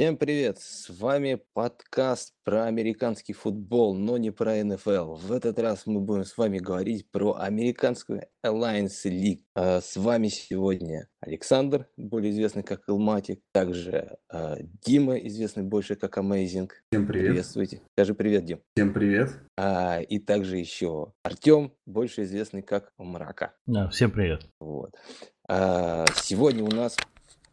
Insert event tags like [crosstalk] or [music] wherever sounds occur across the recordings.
Всем привет! С вами подкаст про американский футбол, но не про НФЛ. В этот раз мы будем с вами говорить про американскую Alliance League. А, С вами сегодня Александр, более известный как Илматик, также а, Дима, известный больше как Amazing. Всем привет. Приветствуйте. Скажи привет, Дим. Всем привет. А, И также еще Артем, больше известный как Мрака. Да, всем привет. Вот. Сегодня у нас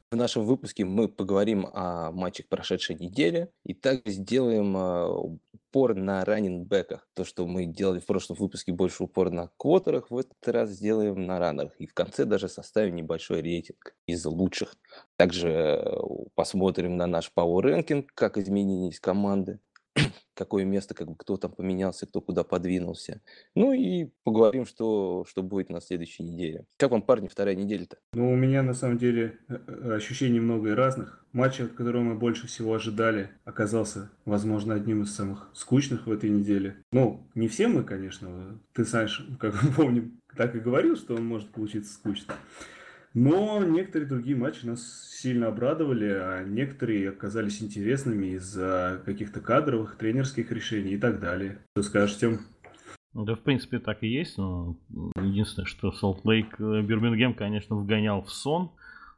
в нашем выпуске мы поговорим о матчах прошедшей недели и также сделаем а, упор на раннинбеках. То, что мы делали в прошлом выпуске больше упор на квотерах, в этот раз сделаем на раннерах. И в конце даже составим небольшой рейтинг из лучших. Также э, посмотрим на наш Power Ranking, как изменились команды, [coughs] какое место, как бы кто там поменялся, кто куда подвинулся. Ну и поговорим, что, что будет на следующей неделе. Как вам, парни, вторая неделя-то? Ну, у меня на самом деле э, э, ощущений много и разных. Матч, от которого мы больше всего ожидали, оказался, возможно, одним из самых скучных в этой неделе. Ну, не все мы, конечно. Ты, Санш, как мы [laughs] помним, так и говорил, что он может получиться скучным. Но некоторые другие матчи нас сильно обрадовали, а некоторые оказались интересными из-за каких-то кадровых, тренерских решений и так далее. Что скажешь, Тем? Да, в принципе, так и есть. Но единственное, что Солт Лейк Бирмингем, конечно, вгонял в сон.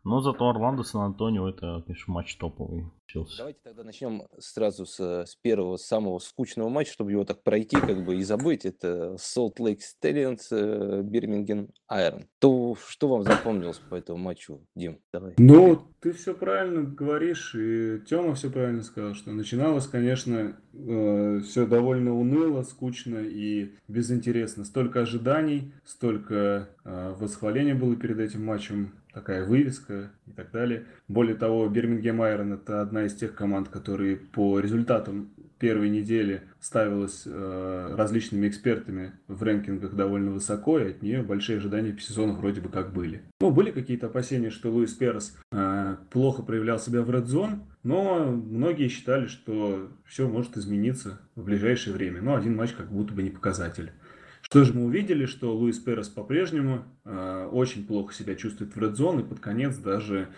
Но зато Орландо Сан-Антонио это, конечно, матч топовый. получился. Давайте тогда начнем сразу с, с первого, самого скучного матча, чтобы его так пройти как бы и забыть. Это Salt Lake Stallions, Бирмингем Айрон. То, что вам запомнилось по этому матчу, Дим? Давай. Ну, ты все правильно говоришь, и Тёма все правильно сказал, что начиналось, конечно, э, все довольно уныло, скучно и безинтересно. Столько ожиданий, столько э, восхваления было перед этим матчем, такая вывеска и так далее. Более того, Бирмингем Айрон это одна из тех команд, которые по результатам первой недели ставилась э, различными экспертами в рэнкингах довольно высоко, и от нее большие ожидания по сезону вроде бы как были. Ну, были какие-то опасения, что Луис Перес э, плохо проявлял себя в Red но многие считали, что все может измениться в ближайшее время. Но один матч как будто бы не показатель. Что же мы увидели, что Луис Перес по-прежнему э, очень плохо себя чувствует в Zone, и под конец даже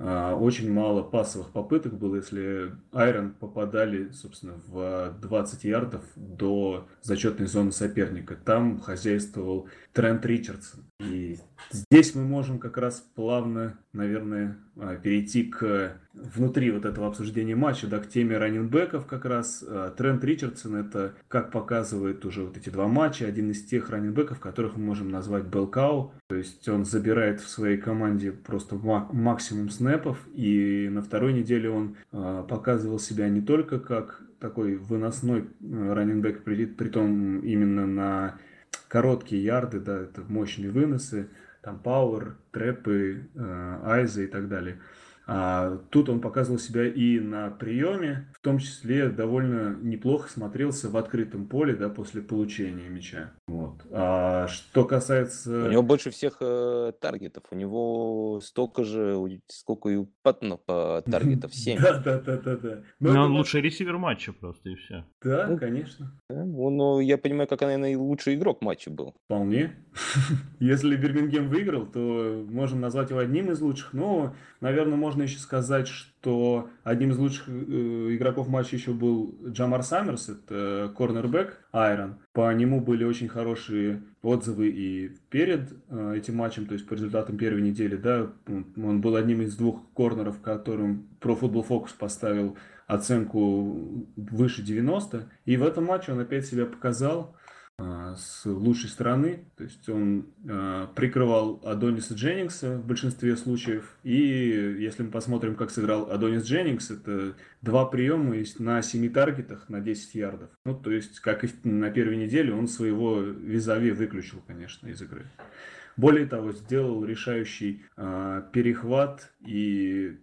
Uh, очень мало пасовых попыток было, если Айрон попадали, собственно, в 20 ярдов до зачетной зоны соперника. Там хозяйствовал Трент Ричардсон. И здесь мы можем как раз плавно, наверное, а, перейти к внутри вот этого обсуждения матча, да, к теме раненбеков как раз. А, Трент Ричардсон это, как показывает уже вот эти два матча, один из тех раненбеков, которых мы можем назвать Белкау. То есть он забирает в своей команде просто максимум снэпов, и на второй неделе он э, показывал себя не только как такой выносной раненбек, при, при том именно на короткие ярды, да, это мощные выносы, там пауэр, трэпы, э, айзы и так далее. А тут он показывал себя и на приеме, в том числе довольно неплохо смотрелся в открытом поле, да, после получения мяча. Вот. А что касается... У него больше всех э, таргетов, у него столько же, сколько и у Паттона по [laughs] таргетов, 7. Да, да, да, да, да. Но он лучший ресивер матча просто и все. Да, конечно. Ну, я понимаю, как, наверное, лучший игрок матча был. Вполне. [laughs] Если Бирмингем выиграл, то можем назвать его одним из лучших, но, наверное, можно еще сказать, что одним из лучших э, игроков матча еще был Джамар Саммерс, это корнербэк Айрон. По нему были очень хорошие отзывы и перед э, этим матчем, то есть по результатам первой недели, да, он был одним из двух корнеров, которым Pro Football Focus поставил оценку выше 90, и в этом матче он опять себя показал, с лучшей стороны. То есть он э, прикрывал Адониса Дженнингса в большинстве случаев. И если мы посмотрим, как сыграл Адонис Дженнингс, это два приема на 7 таргетах на 10 ярдов. Ну, то есть, как и на первой неделе, он своего визави выключил, конечно, из игры. Более того, сделал решающий э, перехват и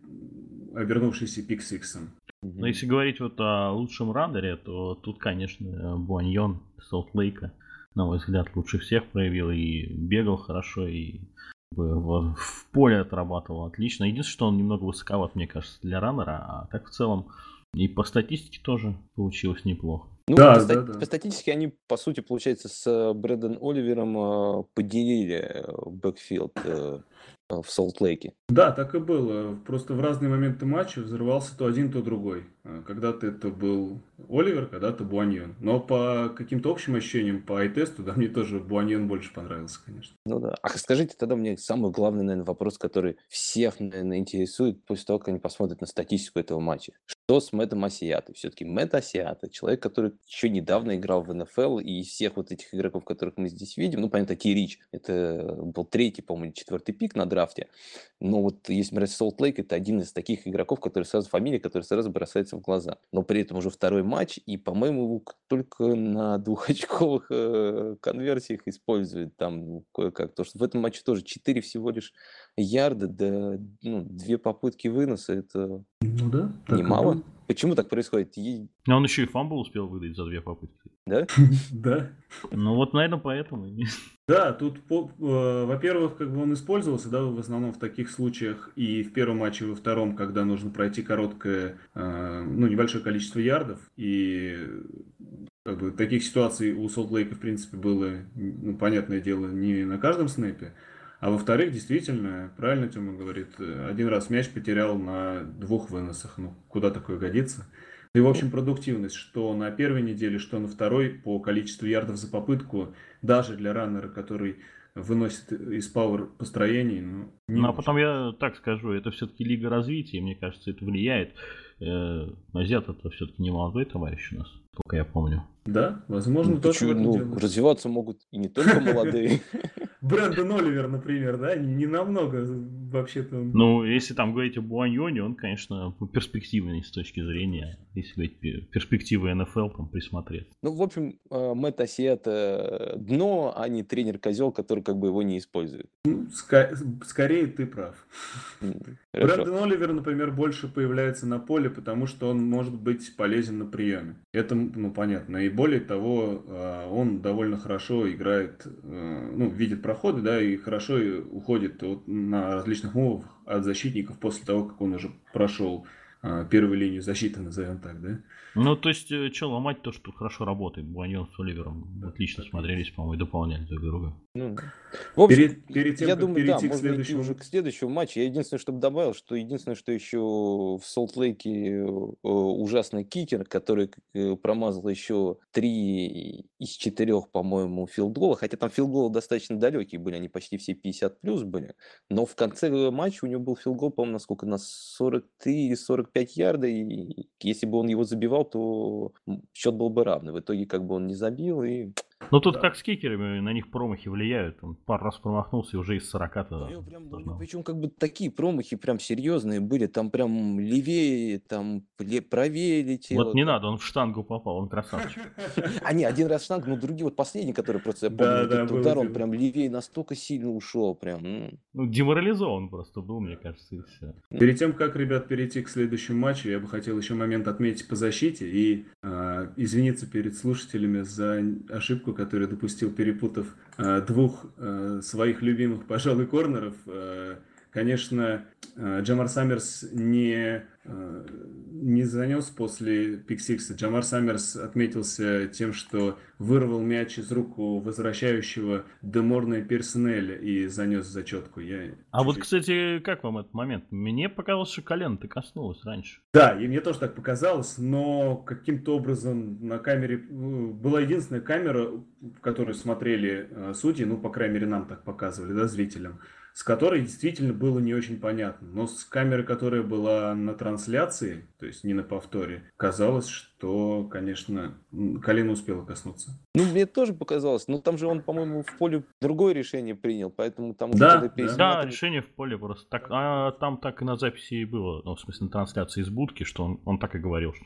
обернувшийся пик-сиксом. Но если говорить вот о лучшем раннере, то тут, конечно, Буаньон Солт Лейка, на мой взгляд, лучше всех проявил и бегал хорошо, и в, в поле отрабатывал отлично. Единственное, что он немного высоковат, мне кажется, для раннера, а так в целом и по статистике тоже получилось неплохо. Ну, Да, по, да, ста- да. по статистике они, по сути, получается, с Брэндон Оливером э, поделили э, бэкфилд э, в Солт-Лейке. Да, так и было. Просто в разные моменты матча взрывался то один, то другой. Когда-то это был Оливер, когда-то Буаньон. Но по каким-то общим ощущениям, по ай-тесту, да, мне тоже Буаньон больше понравился, конечно. Ну да. А скажите тогда мне самый главный, наверное, вопрос, который всех, наверное, интересует после того, как они посмотрят на статистику этого матча. Что с Мэттом Асиатой? Все-таки Мэтт Асиата, человек, который еще недавно играл в НФЛ, и из всех вот этих игроков, которых мы здесь видим, ну, понятно, Ти Рич, это был третий, по-моему, четвертый пик на драфте, но вот если брать Солт Лейк, это один из таких игроков, который сразу фамилия, который сразу бросается в глаза. Но при этом уже второй матч, и, по-моему, только на [laughs] двухочковых э, конверсиях использует там кое-как. Потому что в этом матче тоже 4 всего лишь ярда, да, ну, две попытки выноса, это Ну да, немало. Почему так происходит? Е- А он еще и фамбл успел выдать за две попытки. Да? [laughs] Да. Ну вот, наверное, поэтому. Да, тут, э, во-первых, как бы он использовался, да, в основном в таких случаях и в первом матче, и во втором, когда нужно пройти короткое, э, ну, небольшое количество ярдов, и как бы таких ситуаций у Солт Лейка, в принципе, было, ну, понятное дело, не на каждом снэпе, а во-вторых, действительно, правильно Тёма говорит, э, один раз мяч потерял на двух выносах, ну, куда такое годится? И, в общем, продуктивность, что на первой неделе, что на второй, по количеству ярдов за попытку, даже для раннера, который выносит из пауэр построений, ну, Ну а очень. потом я так скажу, это все-таки лига развития, мне кажется, это влияет. Э, Азиат это все-таки не молодой товарищ у нас, сколько я помню. Да, возможно, Ну, тоже почему? Ну, развиваться могут и не только молодые. [laughs] Брэндон Оливер, например, да, не намного вообще-то. он- Ну, если там говорить о Буаньоне, он, конечно, перспективный с точки зрения, если говорить пе- перспективы НФЛ, там присмотреть. Ну, в общем, э, Мэтт Асиата дно, а не тренер-козел, который как бы его не использует. Ну, ска- скорее ты прав. Брэндон Оливер, например, больше появляется на поле, потому что он может быть полезен на приеме. Это, ну, понятно. И более того, э, он довольно хорошо играет, э, ну, видит проходы, да, и хорошо уходит на различных мувах от защитников после того, как он уже прошел э, первую линию защиты, назовем так, да. Ну, то есть, что ломать то, что хорошо работает. Буаньон с Оливером отлично смотрелись, по-моему, и дополняли друг друга. Ну, да. В общем, Перед, перед тем, я как думаю, да, перейти к можно идти следующему... уже к следующему матчу. Я единственное, чтобы добавил, что единственное, что еще в Солт-Лейке э, ужасный кикер, который э, промазал еще три из четырех, по-моему, филдгола, хотя там филдголы достаточно далекие были, они почти все 50 плюс были, но в конце матча у него был филдгол, по-моему, на сколько, на 43 или 45 ярда, и если бы он его забивал, то счет был бы равный. В итоге как бы он не забил, и Ну, тут Да. как с кикерами, на них промахи влияют. Он пару раз промахнулся, и уже из 40 У него прям, должно. причем как бы такие промахи прям серьезные были, там прям левее, там правее летело. Вот не там. надо, он в штангу попал, он красавчик. [laughs] А не, один раз штанг, но другие, вот последний, который просто, я помню, удар, он прям левее настолько сильно ушел, прям. Ну, деморализован просто был, мне кажется, и все. Перед тем, как, ребят, перейти к следующему матчу, я бы хотел еще момент отметить по защите и э, извиниться перед слушателями за ошибку, которую допустил, перепутав э, двух э, своих любимых, пожалуй, корнеров. Э, конечно, Джамар Саммерс не, не занес после пиксикса. Джамар Саммерс отметился тем, что вырвал мяч из рук у возвращающего Деморна Персонеля и занес зачетку. Я А вот, кстати, как вам этот момент? Мне показалось, что колено-то коснулось раньше. Да, и мне тоже так показалось, но каким-то образом на камере э, была единственная камера, в которой смотрели э, судьи, ну, по крайней мере, нам так показывали, да, зрителям, с которой действительно было не очень понятно. Но с камеры, которая была на трансляции, то есть не на повторе, казалось, что, конечно, колено успело коснуться. Ну, мне тоже показалось, но там же он, по-моему, в поле другое решение принял, поэтому там Да, да. Да, пересматривали- решение в поле просто так. А там так и на записи и было, ну, в смысле, на трансляции из будки, что он, он так и говорил, что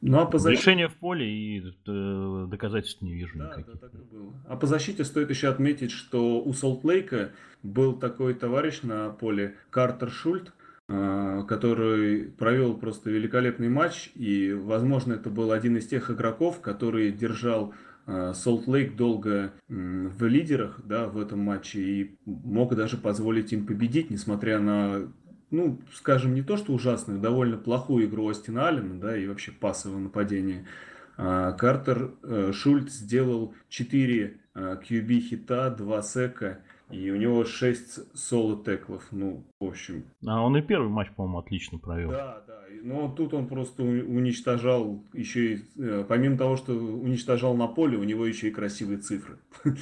Ну, а по защите... решение в поле и э, доказательств не вижу Да, да, никаких. так и было. А по защите стоит еще отметить, что у Солт-Лейка был такой товарищ на поле Картер Шульт, который провел просто великолепный матч, и, возможно, это был один из тех игроков, который держал Солт-Лейк долго м, в лидерах да, в этом матче. И мог даже позволить им победить, несмотря на, ну, скажем, не то что ужасную, довольно плохую игру Остина Аллена, да, и вообще пасовое нападение. А Картер э, Шульц сделал 4 QB хита, 2 сэка и у него 6 соло-теклов, ну, в общем. А он и первый матч, по-моему, отлично провел. Да, да. Но тут он просто уничтожал еще и, э, помимо того, что уничтожал на поле, у него еще и красивые цифры. [laughs]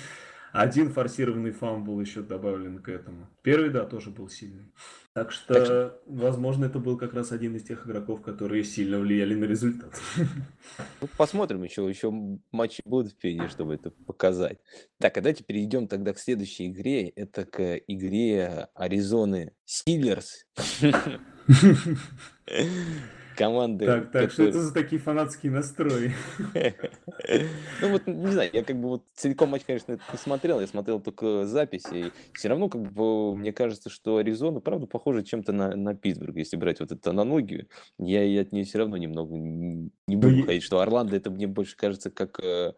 Один форсированный фамбл еще добавлен к этому. Первый, да, тоже был сильный. Так что, так что, возможно, это был как раз один из тех игроков, которые сильно влияли на результат. [laughs] Ну, посмотрим еще, еще матчи будут впереди, чтобы это показать. Так, а давайте перейдем тогда к следующей игре. Это к игре Аризоны Силлерс. [laughs] [laughs] команды. Так, так, которые... что это за такие фанатские настрои? [laughs] Ну вот, не знаю, я как бы вот целиком матч, конечно, не смотрел, я смотрел только записи, и все равно, как бы, мне кажется, что Аризона, правда, похожа чем-то на, на Питтсбург, если брать вот эту аналогию, я и от нее все равно немного не буду ходить, что Орландо, это мне больше кажется как э,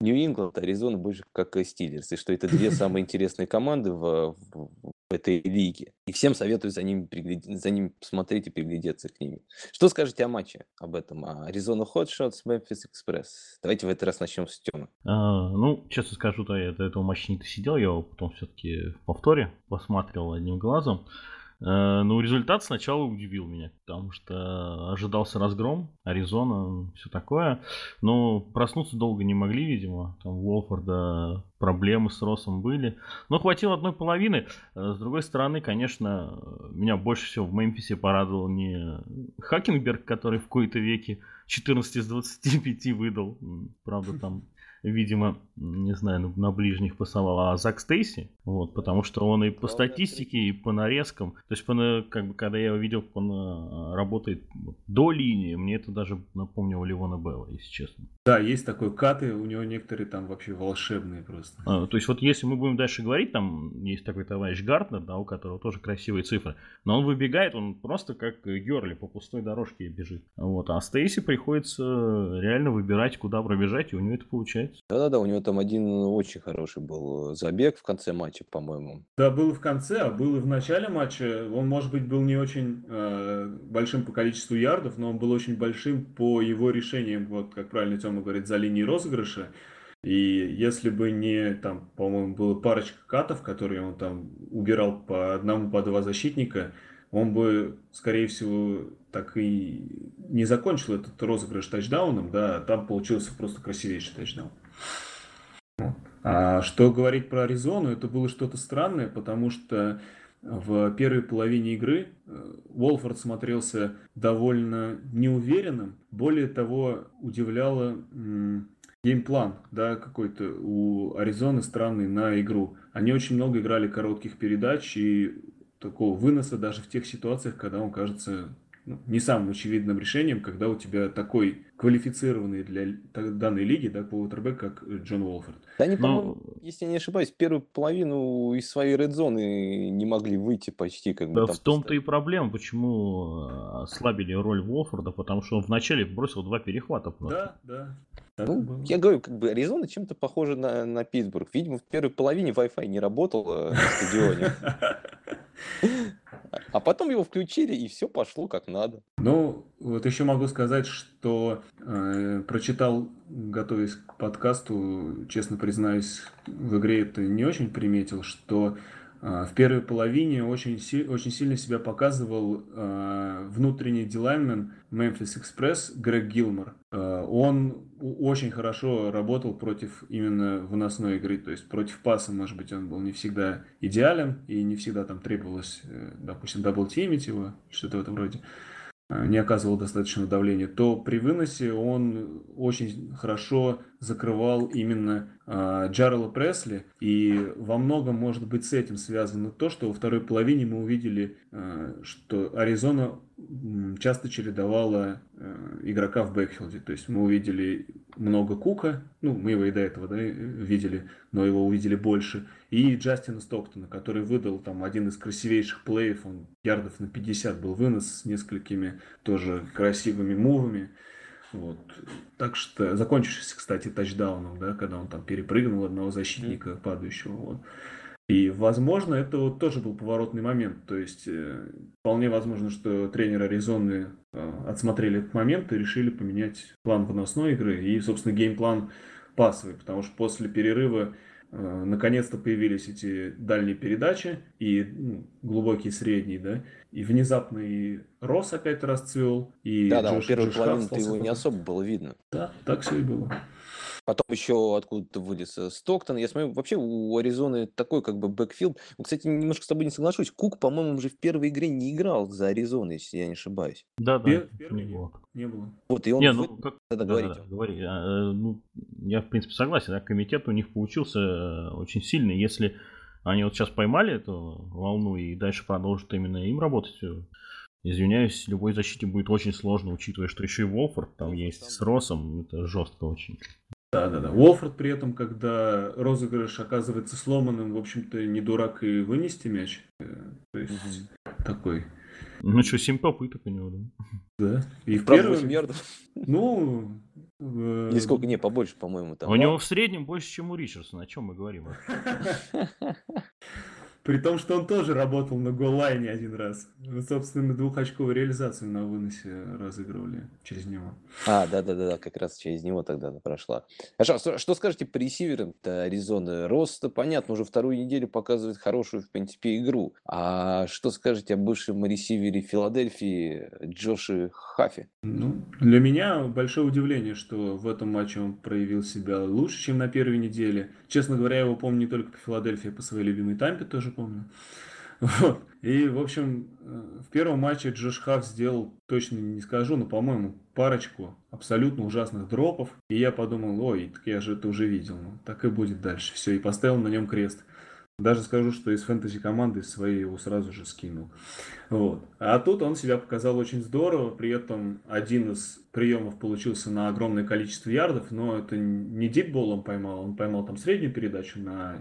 Нью-Ингланд, Аризона больше как Стиллерс, и что это две самые [laughs] интересные команды в, в, в этой лиге. И всем советую за ними, пригляд... за ними посмотреть и приглядеться к ним. Что скажете о матче об этом? Аризона Хотшотс, Мемфис Экспресс. Давайте в этот раз начнем с Тёмы. А, ну, честно скажу, то я до этого матча не досидел, я его потом все-таки в повторе посмотрел одним глазом. Э, ну, результат сначала удивил меня, потому что ожидался разгром, Аризона, все такое. Но проснуться долго не могли, видимо. Там у Уолфорда проблемы с Росом были. Но хватило одной половины. Э, с другой стороны, конечно, меня больше всего в Мемфисе порадовал не Хакенберг, который в кои-то веке 14 из 25 выдал. Правда, там видимо, не знаю, на, на ближних пасовал, а Зак Стейси, вот, потому что он и по статистике, и по нарезкам, то есть, по, как бы, когда я его видел, он а, работает до линии, мне это даже напомнило Ливона Белла, если честно. Да, есть такой каты, у него некоторые там вообще волшебные просто. А, то есть, вот если мы будем дальше говорить, там есть такой товарищ Гартнер, да, у которого тоже красивые цифры, но он выбегает, он просто как Герли по пустой дорожке бежит. Вот, а Стейси приходится реально выбирать, куда пробежать, и у него это получается получается. Да-да-да, у него там один очень хороший был забег в конце матча, по-моему. Да, был в конце, а был и в начале матча. Он, может быть, был не очень э, большим по количеству ярдов, но он был очень большим по его решениям, вот как правильно Тёма говорит, за линией розыгрыша. И если бы не, там, по-моему, было парочка катов, которые он там убирал по одному, по два защитника, он бы, скорее всего, так и не закончил этот розыгрыш тачдауном, да, там получился просто красивейший тачдаун. А что говорить про Аризону, это было что-то странное, потому что в первой половине игры э, Уолфорд смотрелся довольно неуверенным. Более того, удивляло геймплан, да, какой-то у Аризоны странный на игру. Они очень много играли коротких передач и такого выноса даже в тех ситуациях, когда он кажется ну, не самым очевидным решением, когда у тебя такой квалифицированный для данной лиги, да, квотербек, как Джон Уолфорд. Да они, Но... если я не ошибаюсь, первую половину из своей редзоны не могли выйти почти. Как да, в том-то и проблема, почему э, ослабили роль Уолфорда, потому что он вначале бросил два перехвата просто. Да, да. Ну, я говорю, как бы Аризона чем-то похожа на, на Питтсбург. Видимо, в первой половине Wi-Fi не работал э, на стадионе. [laughs] А потом его включили, и все пошло как надо. Ну, вот еще могу сказать, что прочитал, готовясь к подкасту, честно признаюсь, в игре это не очень приметил, что э, в первой половине очень, очень сильно себя показывал э, внутренний дилайнмен Memphis Express Грег Гилмор. Э, он очень хорошо работал против именно выносной игры, то есть против паса, может быть, он был не всегда идеален, и не всегда там требовалось, э, допустим, дабл-тимить его, что-то в этом роде. Э, не оказывал достаточного давления, то при выносе он очень хорошо закрывал именно э, Джарела Пресли. И во многом, может быть, с этим связано то, что во второй половине мы увидели, э, что Аризона часто чередовала э, игрока в бэкфилде. То есть мы увидели много Кука, ну, мы его и до этого да, видели, но его увидели больше, и Джастина Стоктона, который выдал там один из красивейших плеев, он ярдов на 50 был вынос с несколькими тоже красивыми мувами. Вот. Так что, закончившись, кстати, тачдауном, да, когда он там перепрыгнул одного защитника падающего. Вот. И, возможно, это вот тоже был поворотный момент. То есть, э, вполне возможно, что тренер Аризоны э, отсмотрели этот момент и решили поменять план выносной игры и, собственно, геймплан пасовый. Потому что после перерыва наконец-то появились эти дальние передачи и ну, глубокие средние, да, и внезапно и Рос опять расцвел, и Да, да, первый половину его не особо было видно. Да, так все и было. Потом еще откуда-то вылез э, Стоктон. Я смотрю, вообще у Аризоны такой как бы бэкфилд. Кстати, немножко с тобой не соглашусь. Кук, по-моему, уже в первой игре не играл за Аризону, если я не ошибаюсь. Да, да. Первый не было. Не было. Вот, и он... Не, ну, как... Да, да, говорите. Да, да, говори. А, ну, я, в принципе, согласен. Да, комитет у них получился э, очень сильный. Если они вот сейчас поймали эту волну и дальше продолжат именно им работать, Извиняюсь, любой защите будет очень сложно, учитывая, что еще и Волфорд там есть с Росом. Это жестко очень. Да, да, да. Уолфорд при этом, когда розыгрыш оказывается сломанным, в общем-то, не дурак и вынести мяч. Э, то есть угу. такой. Ну что, 7 попыток у него, да? Да. И в первом... ярдов. Ну... Э... Или сколько? Не, побольше, по-моему. Там. У него в среднем больше, чем у Ричардсона. О чем мы говорим? [laughs] При том, что он тоже работал на голлайне один раз. Собственно, двухочковую реализацию на выносе разыгрывали через него. А, да-да-да, как раз через него тогда прошла. Хорошо, что скажете по ресиверам-то Аризоны? Рост, понятно, уже вторую неделю показывает хорошую, в принципе, игру. А что скажете о бывшем ресивере Филадельфии Джоши Хафи? Ну, для меня большое удивление, что в этом матче он проявил себя лучше, чем на первой неделе. Честно говоря, я его помню не только по Филадельфии, а по своей любимой Тампе тоже помню. [laughs] Вот. И, в общем, э, в первом матче Джош Хафф сделал, точно не скажу, но, по-моему, парочку абсолютно ужасных дропов. И я подумал, ой, так я же это уже видел. Ну, так и будет дальше. Все, и поставил на нем крест. Даже скажу, что из фэнтези команды своей его сразу же скинул. Вот. А тут он себя показал очень здорово, при этом один из приемов получился на огромное количество ярдов, но это не дипбол он поймал, он поймал там среднюю передачу на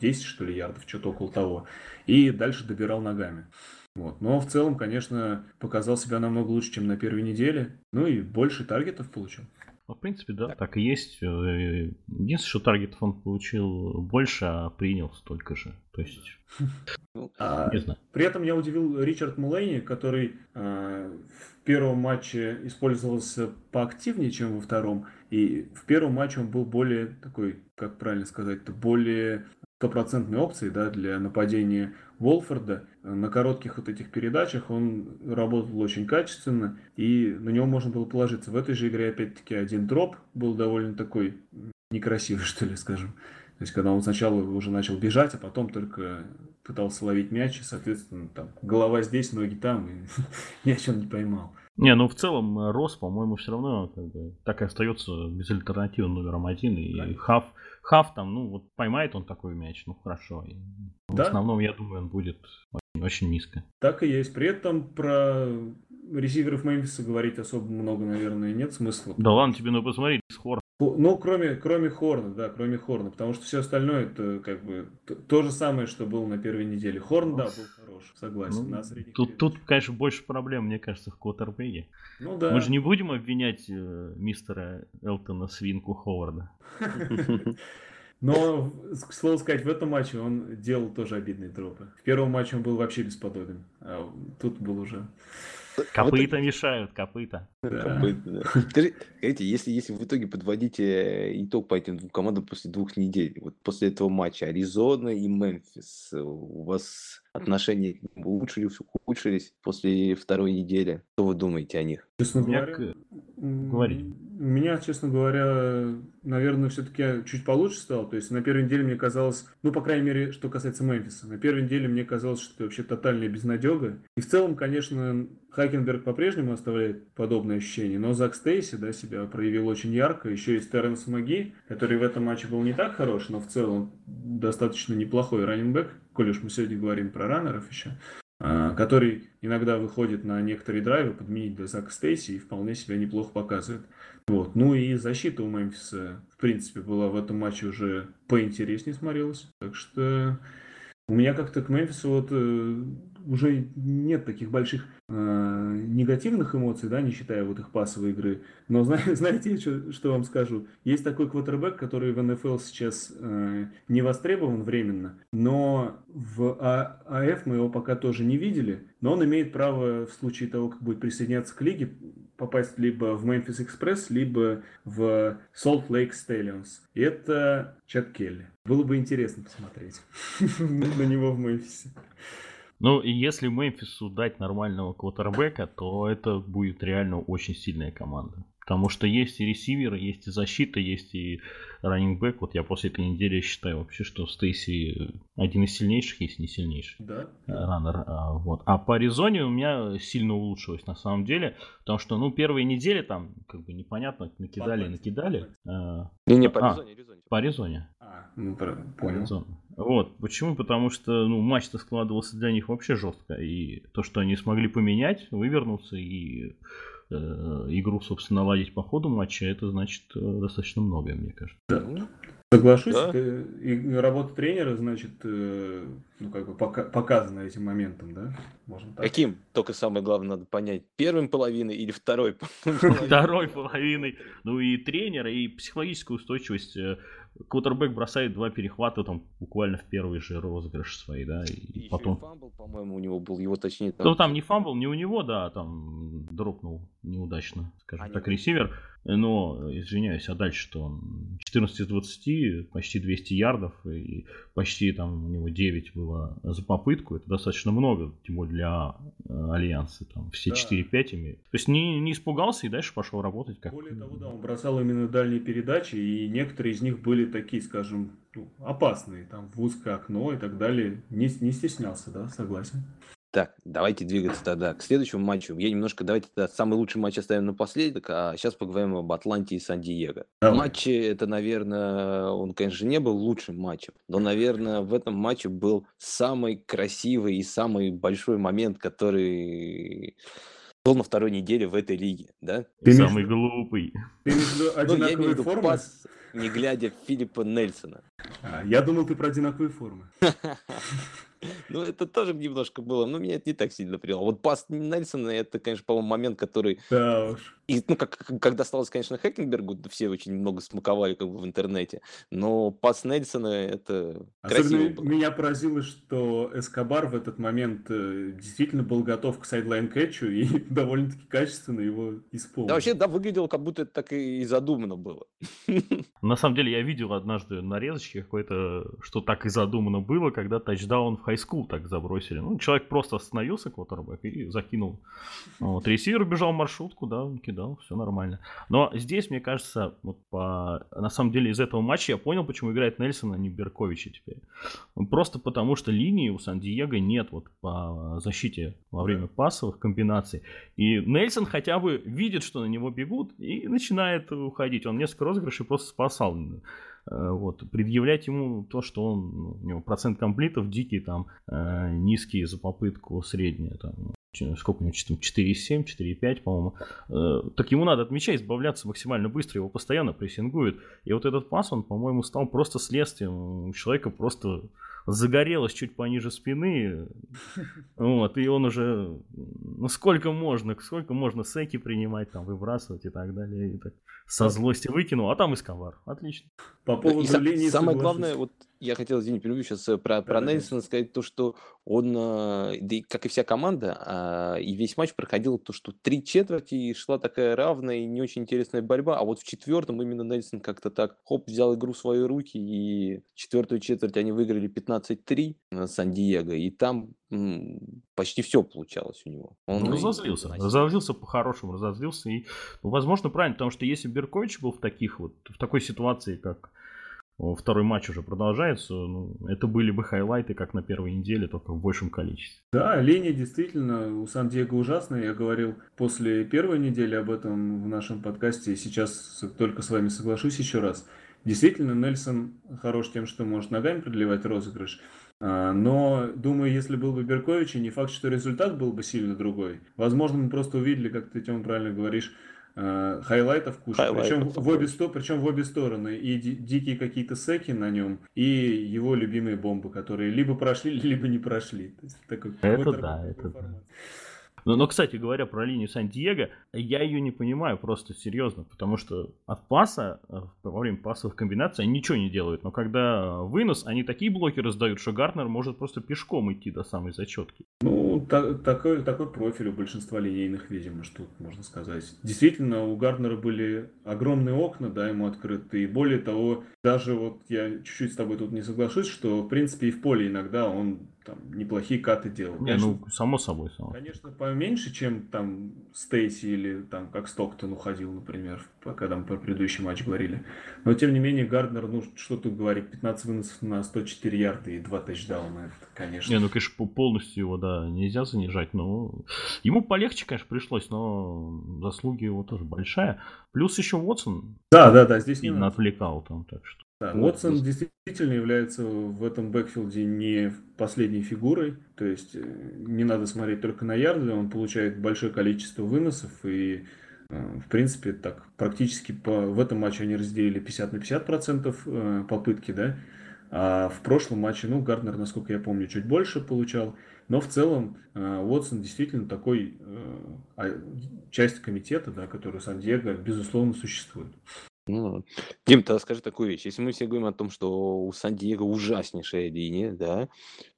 10 что ли ярдов, что-то около того, и дальше добирал ногами. Вот. Но в целом, конечно, показал себя намного лучше, чем на первой неделе. Ну и больше таргетов получил. Ну, в принципе, да, так. так и есть. Э, единственное, что таргетов он получил больше, а принял столько же. То есть, [laughs] ну, а, не знаю. При этом я удивил Ричард Мулейни, который э, в первом матче использовался поактивнее, чем во втором. И в первом матче он был более такой, как правильно сказать, более стопроцентной опцией да, для нападения Волфорда. На коротких вот этих передачах он работал очень качественно, и на него можно было положиться. В этой же игре, опять-таки, один дроп был довольно такой некрасивый, [laughs] что ли, скажем. То есть, когда он сначала уже начал бежать, а потом только пытался ловить мяч, и, соответственно, там, голова здесь, ноги там, и [laughs] мяч он не поймал. Не, ну в целом э, Рос, по-моему, все равно как бы, так и остается безальтернативным номером один. И Конечно. Хав, там, ну вот поймает он такой мяч, ну хорошо. Да? В основном, я думаю, он будет очень, очень низко. Так и есть. При этом про ресиверов Мемфиса говорить особо много, наверное, нет смысла. Да ладно, тебе надо посмотреть, Хор ну, кроме, кроме Хорна, да, кроме Хорна, потому что все остальное это как бы то, то же самое, что было на первой неделе. Хорн, да, был хорош, согласен. Ну, на тут, тут, конечно, больше проблем, мне кажется, в Квотербеге. Ну да. Мы же не будем обвинять э, мистера Элтона Свинку Ховарда. [laughs] Но, к слову сказать, в этом матче он делал тоже обидные дропы. В первом матче он был вообще бесподобен, а тут был уже Копыта вот мешают, копыта. Копыта, да. [laughs] Скажите, если, если в итоге подводите э, итог по этим двум командам после двух недель, вот после этого матча Аризона и Мемфис, э, у вас отношения улучшились, ухудшились после второй недели? Что вы думаете о них? Честно говоря, Говори. У меня, честно говоря, наверное, все-таки чуть получше стало. То есть на первой неделе мне казалось, ну, по крайней мере, что касается Мемфиса, на первой неделе мне казалось, что это вообще тотальная безнадега. И в целом, конечно, Хакенберг по-прежнему оставляет подобное ощущение, но Зак Стейси, да, себя проявил очень ярко. Еще и Терренс Маги, который в этом матче был не так хорош, но в целом достаточно неплохой раннинбэк, коль уж мы сегодня говорим про раннеров еще. А, который иногда выходит на некоторые драйвы подменить для Зака Стейси и вполне себя неплохо показывает. Вот. Ну и защита у Мемфиса, в принципе, была в этом матче уже поинтереснее смотрелась. Так что у меня как-то к Мемфису вот э, уже нет таких больших э, негативных эмоций, да, не считая вот их пасовой игры. Но [laughs] знаете, что, что вам скажу? Есть такой квотербек, который в НФЛ сейчас э, не востребован временно, но в а, АФ мы его пока тоже не видели, но он имеет право в случае того, как будет присоединяться к лиге, попасть либо в Memphis Express, либо в Lake Stallions. И это Чат Келли. Было бы интересно посмотреть [laughs] на него в Мемфисе. Ну, и если Мемфису дать нормального квотербека, то это будет реально очень сильная команда. Потому что есть и ресивер, есть и защита, есть и раннингбэк. Вот я после этой недели считаю вообще, что Стейси один из сильнейших, если не сильнейший. Да. Раннер. А, вот. А по Аризоне у меня сильно улучшилось на самом деле. Потому что, ну, первые недели там, как бы непонятно, накидали и накидали. А, не, не, по Аризоне, а, По Аризоне. А, ну, понял. Аризоне. Вот. Почему? Потому что, ну, матч-то складывался для них вообще жестко. И то, что они смогли поменять, вывернуться и Э, игру, собственно, наладить по ходу матча, это значит э, достаточно многое, мне кажется. Да. Соглашусь, да? и работа тренера, значит, э, ну, как бы пока, показана этим моментом, да? Можно так. Каким? Только самое главное надо понять, первым половиной или второй [laughs] Второй половиной. Ну и тренера, и психологическую устойчивость Квотербек бросает два перехвата там буквально в первый же розыгрыш свои, да, и, и потом... фамбл, по-моему, у него был, его точнее... Там... Ну, там не фамбл, не у него, да, а там дропнул неудачно, скажем а, так, ресивер. Но, извиняюсь, а дальше что он? 14 из 20, почти 200 ярдов, и почти там у него 9 было за попытку. Это достаточно много, тем более для э, Альянса. Там все да. 4-5 имеют. То есть не, не испугался и дальше пошел работать. Как... Более того, да, он бросал именно дальние передачи, и некоторые из них были такие, скажем, ну, опасные, там в узкое окно и так далее. Не, не стеснялся, да, согласен. Так, давайте двигаться тогда к следующему матчу. Я немножко, давайте тогда самый лучший матч оставим напоследок, а сейчас поговорим об Атланте и Сан-Диего. Матч это, наверное, он, конечно, не был лучшим матчем, но, наверное, в этом матче был самый красивый и самый большой момент, который был на второй неделе в этой лиге, да? Ты самый между... глупый. Ты между одинаковые ну, я имею в виду формы? пас, не глядя Филиппа Нельсона. А, я думал, ты про одинаковые формы. [laughs] Ну, это тоже немножко было, но меня это не так сильно привело. Вот пас Нельсона, это, конечно, по-моему, момент, который... Да уж. И, ну, как, когда осталось, конечно, Хекенбергу, все очень много смаковали как бы в интернете, но пас Нельсона это Особенно красиво было. меня поразило, что Эскобар в этот момент э, действительно был готов к сайдлайн кэтчу и [laughs] довольно-таки качественно его исполнил. Да, вообще, да, выглядело, как будто это так и задумано было. [laughs] На самом деле, я видел однажды нарезочки какой-то, что так и задумано было, когда тачдаун в хайскул так забросили. Ну, человек просто остановился, квотербек, и закинул. Вот, ресивер бежал маршрутку, да, кидал, все нормально. Но здесь, мне кажется, вот по... на самом деле из этого матча я понял, почему играет Нельсон, а не Берковича теперь. Просто потому, что линии у Сан-Диего нет вот по защите во время пасовых комбинаций. И Нельсон хотя бы видит, что на него бегут, и начинает уходить. Он несколько розыгрышей просто спасал вот, предъявлять ему то, что он, у него процент комплитов дикий, там, э, низкий за попытку, средняя, там, сколько у него, 4,7, 4,5, по-моему, э, так ему надо от мяча избавляться максимально быстро, его постоянно прессингуют. И вот этот пас, он, по-моему, стал просто следствием. У человека просто загорелось чуть пониже спины. Вот, и он уже, ну сколько можно, сколько можно секи принимать, там, выбрасывать и так далее. И так со злости выкинул, а там Исковар. Отлично. По поводу линии Самое главное, вот я хотел, извини, перебью сейчас э, про, про Нельсона сказать то, что он, э, да и как и вся команда, а, и весь матч проходил то, что три четверти шла такая равная и не очень интересная борьба, а вот в четвертом именно Нельсон как-то так, хоп, взял игру в свои руки, и четвертую четверть они выиграли 15-3 на Сан-Диего, и там почти все получалось у него. Он ну, разозлился, разозлился по-хорошему, разозлился, и, ну, возможно, правильно, потому что если Беркович был в таких вот, в такой ситуации, как второй матч уже продолжается. Ну, это были бы хайлайты, как на первой неделе, только в большем количестве. Да, линия действительно у Сан-Диего ужасная. Я говорил после первой недели об этом в нашем подкасте, и сейчас только с вами соглашусь еще раз. Действительно, Нельсон хорош тем, что может ногами продлевать розыгрыш. А, но, думаю, если был бы Беркович, не факт, что результат был бы сильно другой. Возможно, мы просто увидели, как ты, Тём, правильно говоришь, хайлайтов куча. Причем в, обе сто, причем в обе стороны. И дикие какие-то сэки на нем, и его любимые бомбы, которые либо прошли, [laughs] либо не прошли. То есть, такой, это да, это да. Но, но, кстати говоря, про линию Сан-Диего, я ее не понимаю просто серьезно, потому что от паса, э, во время пасовых комбинаций они ничего не делают, но когда вынос, они такие блоки раздают, что Гарднер может просто пешком идти до самой зачетки. Ну, та- такой, такой профиль у большинства линейных, видимо, что можно сказать. Действительно, у Гартнера были огромные окна, да, ему открыты, и более того, даже вот я чуть-чуть с тобой тут не соглашусь, что, в принципе, и в поле иногда он там неплохие каты делал. Не, конечно, ну, само собой, само. Конечно, поменьше, чем там Стейси или там как Стоктон уходил, например, когда мы про предыдущий матч говорили. Но, тем не менее, Гарднер, ну, что тут говорить, 15 выносов на 104 ярда и 2 тачдауна, это, конечно. Не, ну, конечно, полностью его, да, нельзя занижать, но ему полегче, конечно, пришлось, но заслуги его тоже большая. Плюс еще Уотсон. Да, да, да, здесь не отвлекал там, так что. Да, Уотсон вот. действительно является в этом бэкфилде не последней фигурой, то есть э, не надо смотреть только на ярды, он получает большое количество выносов и э, в принципе, так, практически по, в этом матче они разделили 50 на 50 процентов э, попытки, да, а в прошлом матче, ну, Гарднер, насколько я помню, чуть больше получал, но в целом Уотсон действительно такой а, часть комитета, да, который Сан-Диего, безусловно, существует. Ну, Дим, тогда скажи такую вещь. Если мы все говорим о том, что у Сан-Диего ужаснейшая линия, да,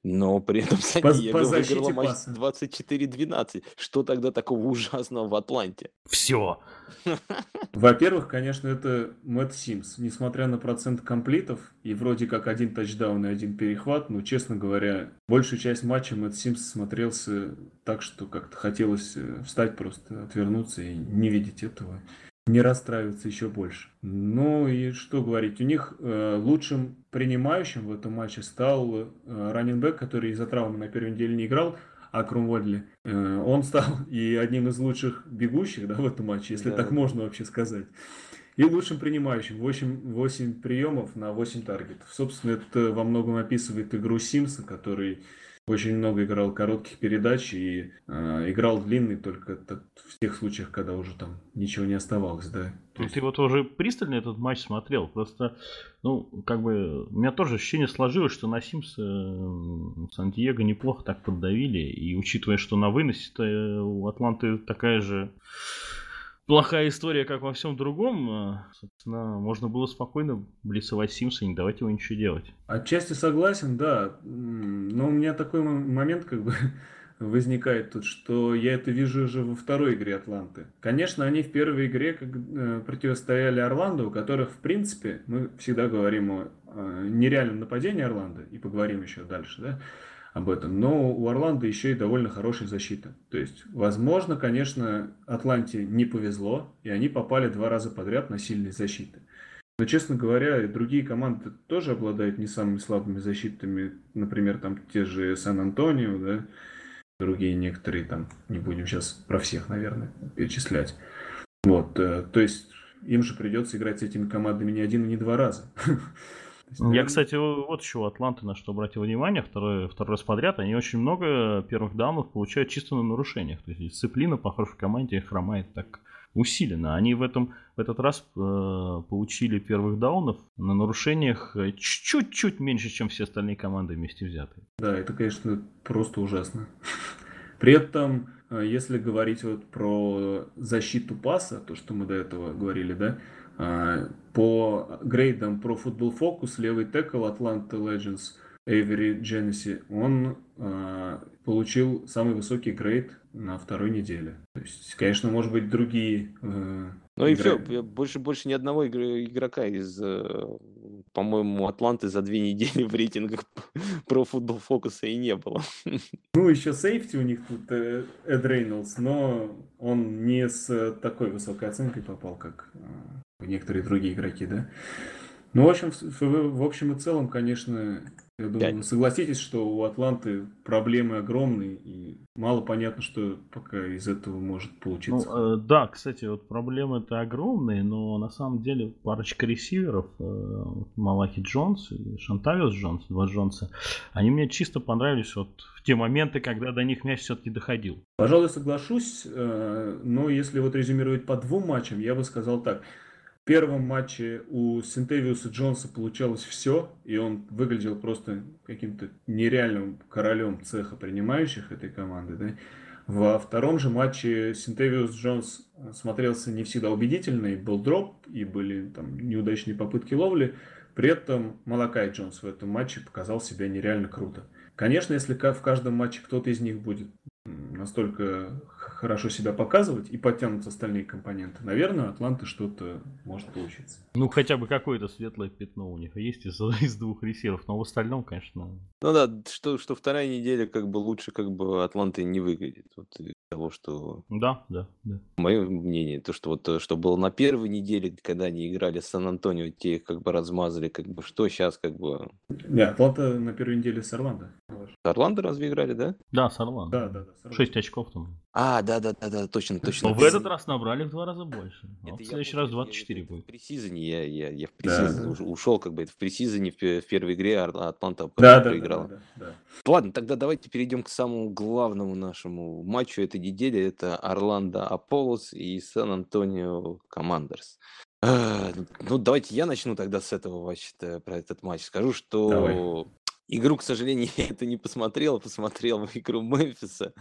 но при этом Сан-Диего выиграла матч 24-12, что тогда такого ужасного в Атланте? Все. [laughs] Во-первых, конечно, это Мэтт Симс. Несмотря на процент комплитов и вроде как один тачдаун и один перехват, но, честно говоря, большую часть матча Мэтт Симс смотрелся так, что как-то хотелось э, встать просто, отвернуться и не видеть этого не расстраиваться еще больше. Ну и что говорить, у них э, лучшим принимающим в этом матче стал э, раненбэк, который из-за травмы на первой неделе не играл, а Крумводли. Э, он стал [laughs] и одним из лучших бегущих да, в этом матче, если да. так можно вообще сказать. И лучшим принимающим. 8, 8 приемов на 8 таргетов. Собственно, это во многом описывает игру Симса, который очень много играл коротких передач и э, играл длинный только в тех случаях, когда уже там ничего не оставалось, да. То есть... Ты вот уже пристально этот матч смотрел, просто, ну, как бы, у меня тоже ощущение сложилось, что на Симс э, Сан-Диего неплохо так поддавили, и учитывая, что на выносе-то э, у Атланты такая же плохая история, как во всем другом, а, собственно, можно было спокойно блицевать Симса и не давать его ничего делать. Отчасти согласен, да. Но у меня такой момент как бы [laughs] возникает тут, что я это вижу уже во второй игре Атланты. Конечно, они в первой игре как, э, противостояли Орландо, у которых, в принципе, мы всегда говорим о э, нереальном нападении Орландо, и поговорим еще дальше, да, об этом. Но у Орландо еще и довольно хорошая защита. То есть, возможно, конечно, Атланте не повезло, и они попали два раза подряд на сильные защиты. Но, честно говоря, другие команды тоже обладают не самыми слабыми защитами. Например, там те же Сан-Антонио, да, другие некоторые там, не будем сейчас про всех, наверное, перечислять. Вот, э, то есть им же придется играть с этими командами не один и не два раза. [laughs] Я, кстати, вот еще у Атланты на что обратил внимание, второй, второй раз подряд, они очень много первых даунов получают чисто на нарушениях. То есть дисциплина, похоже, в команде хромает так усиленно. Они в, этом, в этот раз э, получили первых даунов на нарушениях э, чуть-чуть меньше, чем все остальные команды вместе взятые. Да, это, конечно, просто ужасно. При этом, э, если говорить вот про защиту паса, то, что мы до этого говорили, да, а, по грейдам про Football Focus левый текл Atlanta Legends Эйвери Дженнеси, он э, получил самый высокий грейд на второй неделе. То есть, конечно, может быть, другие... Э, ну и все, больше, больше ни одного игрока из, э, по-моему, Атланты за две недели [laughs] в рейтингах [laughs] про футбол фокуса и не было. [laughs] Ну, еще сейфти у них тут э, Эд Рейнольдс, но он не с такой высокой оценкой попал, как э, некоторые другие игроки, да. Ну, в общем, в, в общем и целом, конечно, я думаю, вы согласитесь, что у Атланты проблемы огромные, и мало понятно, что пока из этого может получиться. Ну, э, да, кстати, вот проблемы-то огромные, но на самом деле парочка ресиверов, э, Малахи Джонс и Шантавиус Джонс, два Джонса, они мне чисто понравились вот в те моменты, когда до них мяч все-таки доходил. Пожалуй, соглашусь, э, но если вот резюмировать по двум матчам, я бы сказал так – в первом матче у Синтевиуса Джонса получалось все, и он выглядел просто каким-то нереальным королем цеха принимающих этой команды. Да? Во втором же матче Синтевиус Джонс смотрелся не всегда убедительно, и был дроп, и были там неудачные попытки ловли. При этом Малакай Джонс в этом матче показал себя нереально круто. Конечно, если в каждом матче кто-то из них будет настолько хорошо себя показывать и подтянутся остальные компоненты, наверное, Атланты что-то может получиться. Ну, хотя бы какое-то светлое пятно у них есть из, [laughs] из двух ресеров, но в остальном, конечно... Ну да, что, что вторая неделя как бы лучше как бы Атланты не выглядит. Вот того, что... Да, да, да. Мое мнение, то, что вот э, что было на первой неделе, когда они играли с Сан-Антонио, те их как бы размазали, как бы что сейчас как бы... Да, Атланта на первой неделе с Орландо. С Орландо разве играли, да? Да, с Орландо. Да, да, да. Шесть очков там. А, да, да, да, да, точно, точно. Но в этот раз набрали в два раза больше. Это в следующий раз 24 будет. В пресизоне я, я, я в пресизоне да, ушел, как бы это в пресизоне в, в первой игре Атланта да, проиграла. Да, да, да, да. Ладно, тогда давайте перейдем к самому главному нашему матчу этой недели. Это Орландо Аполлос и Сан-Антонио Командерс. Ну, давайте я начну тогда с этого вообще про этот матч. Скажу, что Давай. Игру, к сожалению, [laughs] я это не посмотрел, посмотрел игру Мемфиса.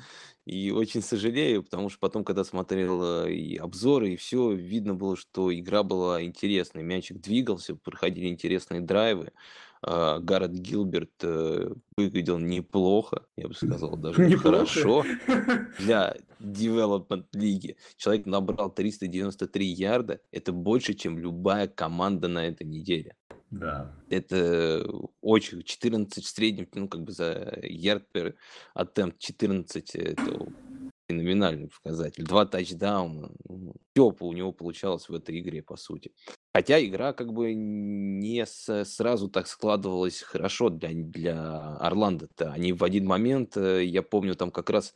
И очень сожалею, потому что потом, когда смотрел э, и обзоры, и все, видно было, что игра была интересной. Мячик двигался, проходили интересные драйвы. А, Гаррет Гилберт э, выглядел неплохо, я бы сказал, [laughs] даже неплохо. хорошо [laughs] для development лиги. Человек набрал 393 ярда, это больше, чем любая команда на этой неделе. Да. Это очень 14 в среднем, ну, как бы за ярд per attempt 14, это феноменальный показатель. Два тачдауна. Ну, Все у него получалось в этой игре, по сути. Хотя игра как бы не с, сразу так складывалась хорошо для, для Орландо-то. Они в один момент, э, я помню, там как раз,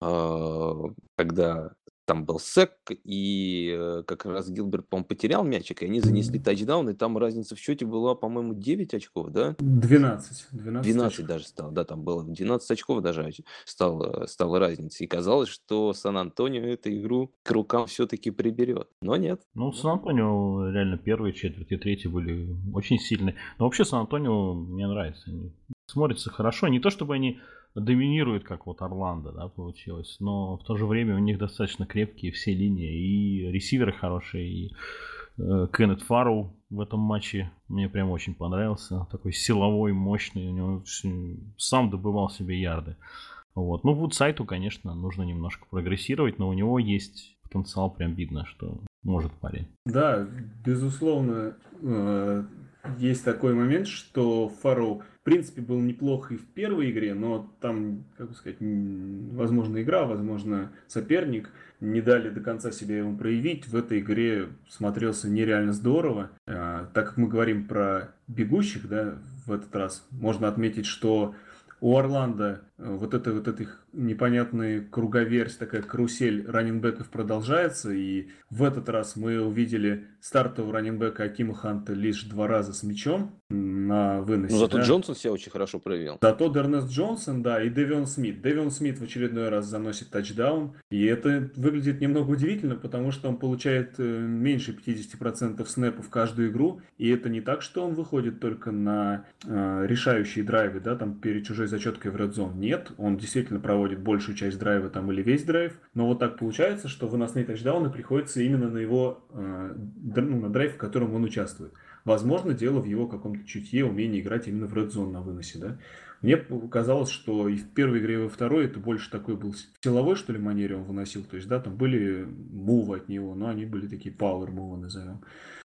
э, когда там был сек, и э, как раз Гилберт, по-моему, потерял мячик, и они занесли тачдаун, и там разница в счете была, по-моему, 9 очков, да? 12. 12, 12 очков. даже стало, да, там было 12 очков даже стало, стала разница. И казалось, что Сан-Антонио эту игру к рукам все-таки приберет, но нет. Ну, Сан-Антонио реально первые четверти, третьи были очень сильные. Но вообще Сан-Антонио мне нравится, они смотрятся хорошо. Не то, чтобы они доминирует, как вот Орландо, да, получилось. Но в то же время у них достаточно крепкие все линии. И ресиверы хорошие, и э, Кеннет Фарроу в этом матче мне прям очень понравился. Такой силовой, мощный. У него сам добывал себе ярды. Вот. Ну, Вудсайту, конечно, нужно немножко прогрессировать, но у него есть потенциал, прям видно, что может парень. Да, безусловно, э, есть такой момент, что Фарроу принципе, был неплох и в первой игре, но там, как бы сказать, возможно, игра, возможно, соперник не дали до конца себя ему проявить. В этой игре смотрелся нереально здорово. А, так как мы говорим про бегущих, да, в этот раз, можно отметить, что у Орландо вот это вот этих непонятная круговерть, такая карусель раненбеков продолжается, и в этот раз мы увидели стартового раненбека Акима Ханта лишь два раза с мячом на выносе. Ну, зато да? Джонсон себя очень хорошо проявил. Зато Дернест Джонсон, да, и Девион Смит. Девион Смит в очередной раз заносит тачдаун, и это выглядит немного удивительно, потому что он получает э, меньше 50% снэпов каждую игру, и это не так, что он выходит только на э, решающие драйвы, да, там перед чужой зачеткой в Zone. Нет, он действительно проводит большую часть драйва там или весь драйв, но вот так получается, что выносные тачдауны приходится именно на его, э, ну, на драйв, в котором он участвует. Возможно, дело в его каком-то чутье, умении играть именно в red zone на выносе, да. Мне казалось, что и в первой игре, и во второй это больше такой был силовой, что ли, манере он выносил. То есть, да, там были мувы от него, но они были такие power мувы, назовем.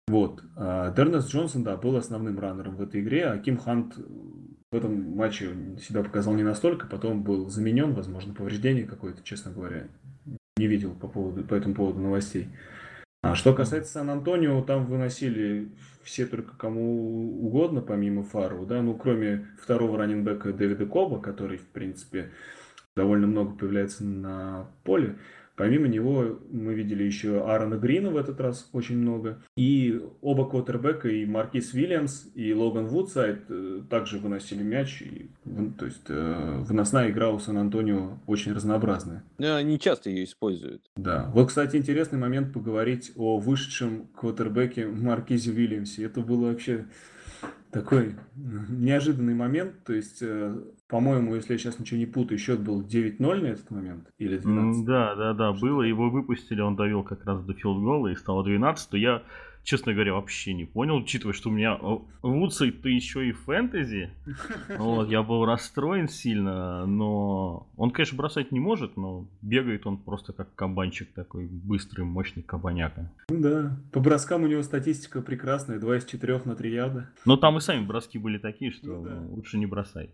Вот. А Дернес Джонсон, да, был основным раннером в этой игре, а Ким Хант в этом матче себя показал не настолько, потом был заменен, возможно, повреждение какое-то, честно говоря. Не видел по, поводу, по этому поводу новостей. А что касается Сан-Антонио, там выносили все только кому угодно, помимо Фару, да, ну, кроме второго раненбека Дэвида Коба, который, в принципе, довольно много появляется на поле. Помимо него мы видели еще Аарона Грина в этот раз очень много. И оба квотербека, и Маркис Вильямс, и Логан Вудсайд э, также выносили мяч. И, то есть э, выносная игра у Сан-Антонио очень разнообразная. Да, они часто ее используют. Да. Вот, кстати, интересный момент поговорить о вышедшем квотербеке Маркизе Вильямсе. Это было вообще такой неожиданный момент. То есть, э, по-моему, если я сейчас ничего не путаю, счет был 9-0 на этот момент или 12. Да, да, да, было. Его выпустили, он довел как раз до филдгола и стало 12. То я честно говоря, вообще не понял, учитывая, что у меня Вудсайд-то еще и фэнтези. Вот, я был расстроен сильно, но он, конечно, бросать не может, но бегает он просто как кабанчик такой, быстрый, мощный кабаняка. Ну да, по броскам у него статистика прекрасная, 2 из 4 на 3 яда. Но там и сами броски были такие, что ну, да. лучше не бросай.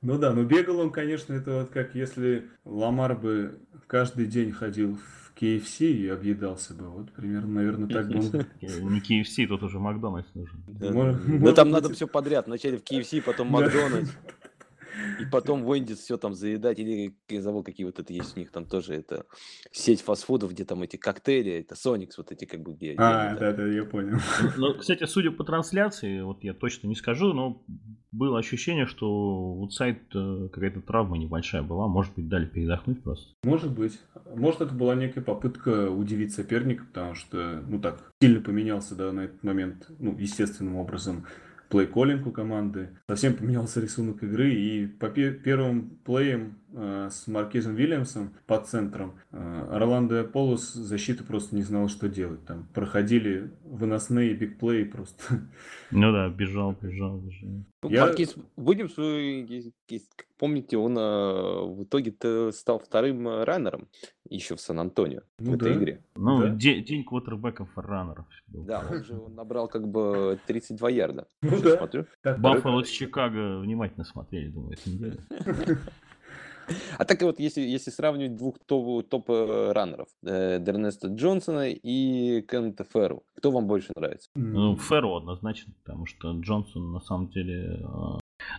Ну да, но бегал он, конечно, это вот как если Ламар бы каждый день ходил в KFC и объедался бы. Вот примерно, наверное, так бы он... Не KFC, тут уже Макдональдс нужен. Да там надо все подряд. Вначале в KFC, потом Макдональдс. [laughs] И потом Вендис все там заедать, или я забыл, какие вот это есть у них там тоже, это сеть фастфудов, где там эти коктейли, это Соникс, вот эти как бы где. А, да, да, я понял. [laughs] Ну, кстати, судя по трансляции, вот я точно не скажу, но было ощущение, что вот сайт э, какая-то травма небольшая была, может быть, дали передохнуть просто. Может быть. Может, это была некая попытка удивить соперника, потому что, ну так, сильно поменялся, да, на этот момент, ну, естественным образом плей-коллинг у команды. Совсем поменялся рисунок игры, и по первым плеям э, с Маркизом Вильямсом под центром э, Орландо Полос защита просто не знала, что делать. Там проходили выносные бигплеи просто. Ну да, бежал, бежал, бежал. Ну, Я... Маркиз Вильямс, помните, он а, в итоге-то стал вторым раннером еще в Сан-Антонио ну, в этой да. игре. Ну, да. день, день квотербеков раннеров. Да, он же набрал как бы 32 ярда. Ну да. Смотрю. Баффало с Чикаго внимательно смотрели, думаю, эту неделю. [laughs] А так вот, если, если сравнивать двух топ-раннеров, э, Дернеста Джонсона и Кеннета Ферру, кто вам больше нравится? Ну, Ферру однозначно, потому что Джонсон на самом деле...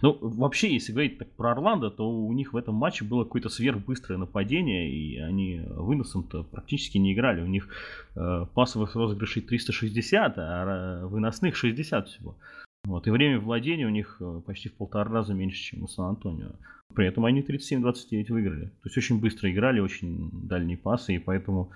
Ну, вообще, если говорить так про Орландо, то у них в этом матче было какое-то сверхбыстрое нападение, и они выносом-то практически не играли. У них э, пасовых розыгрышей 360, а выносных 60 всего. Вот, и время владения у них э, почти в полтора раза меньше, чем у Сан-Антонио. При этом они 37-29 выиграли. То есть очень быстро играли, очень дальние пасы, и поэтому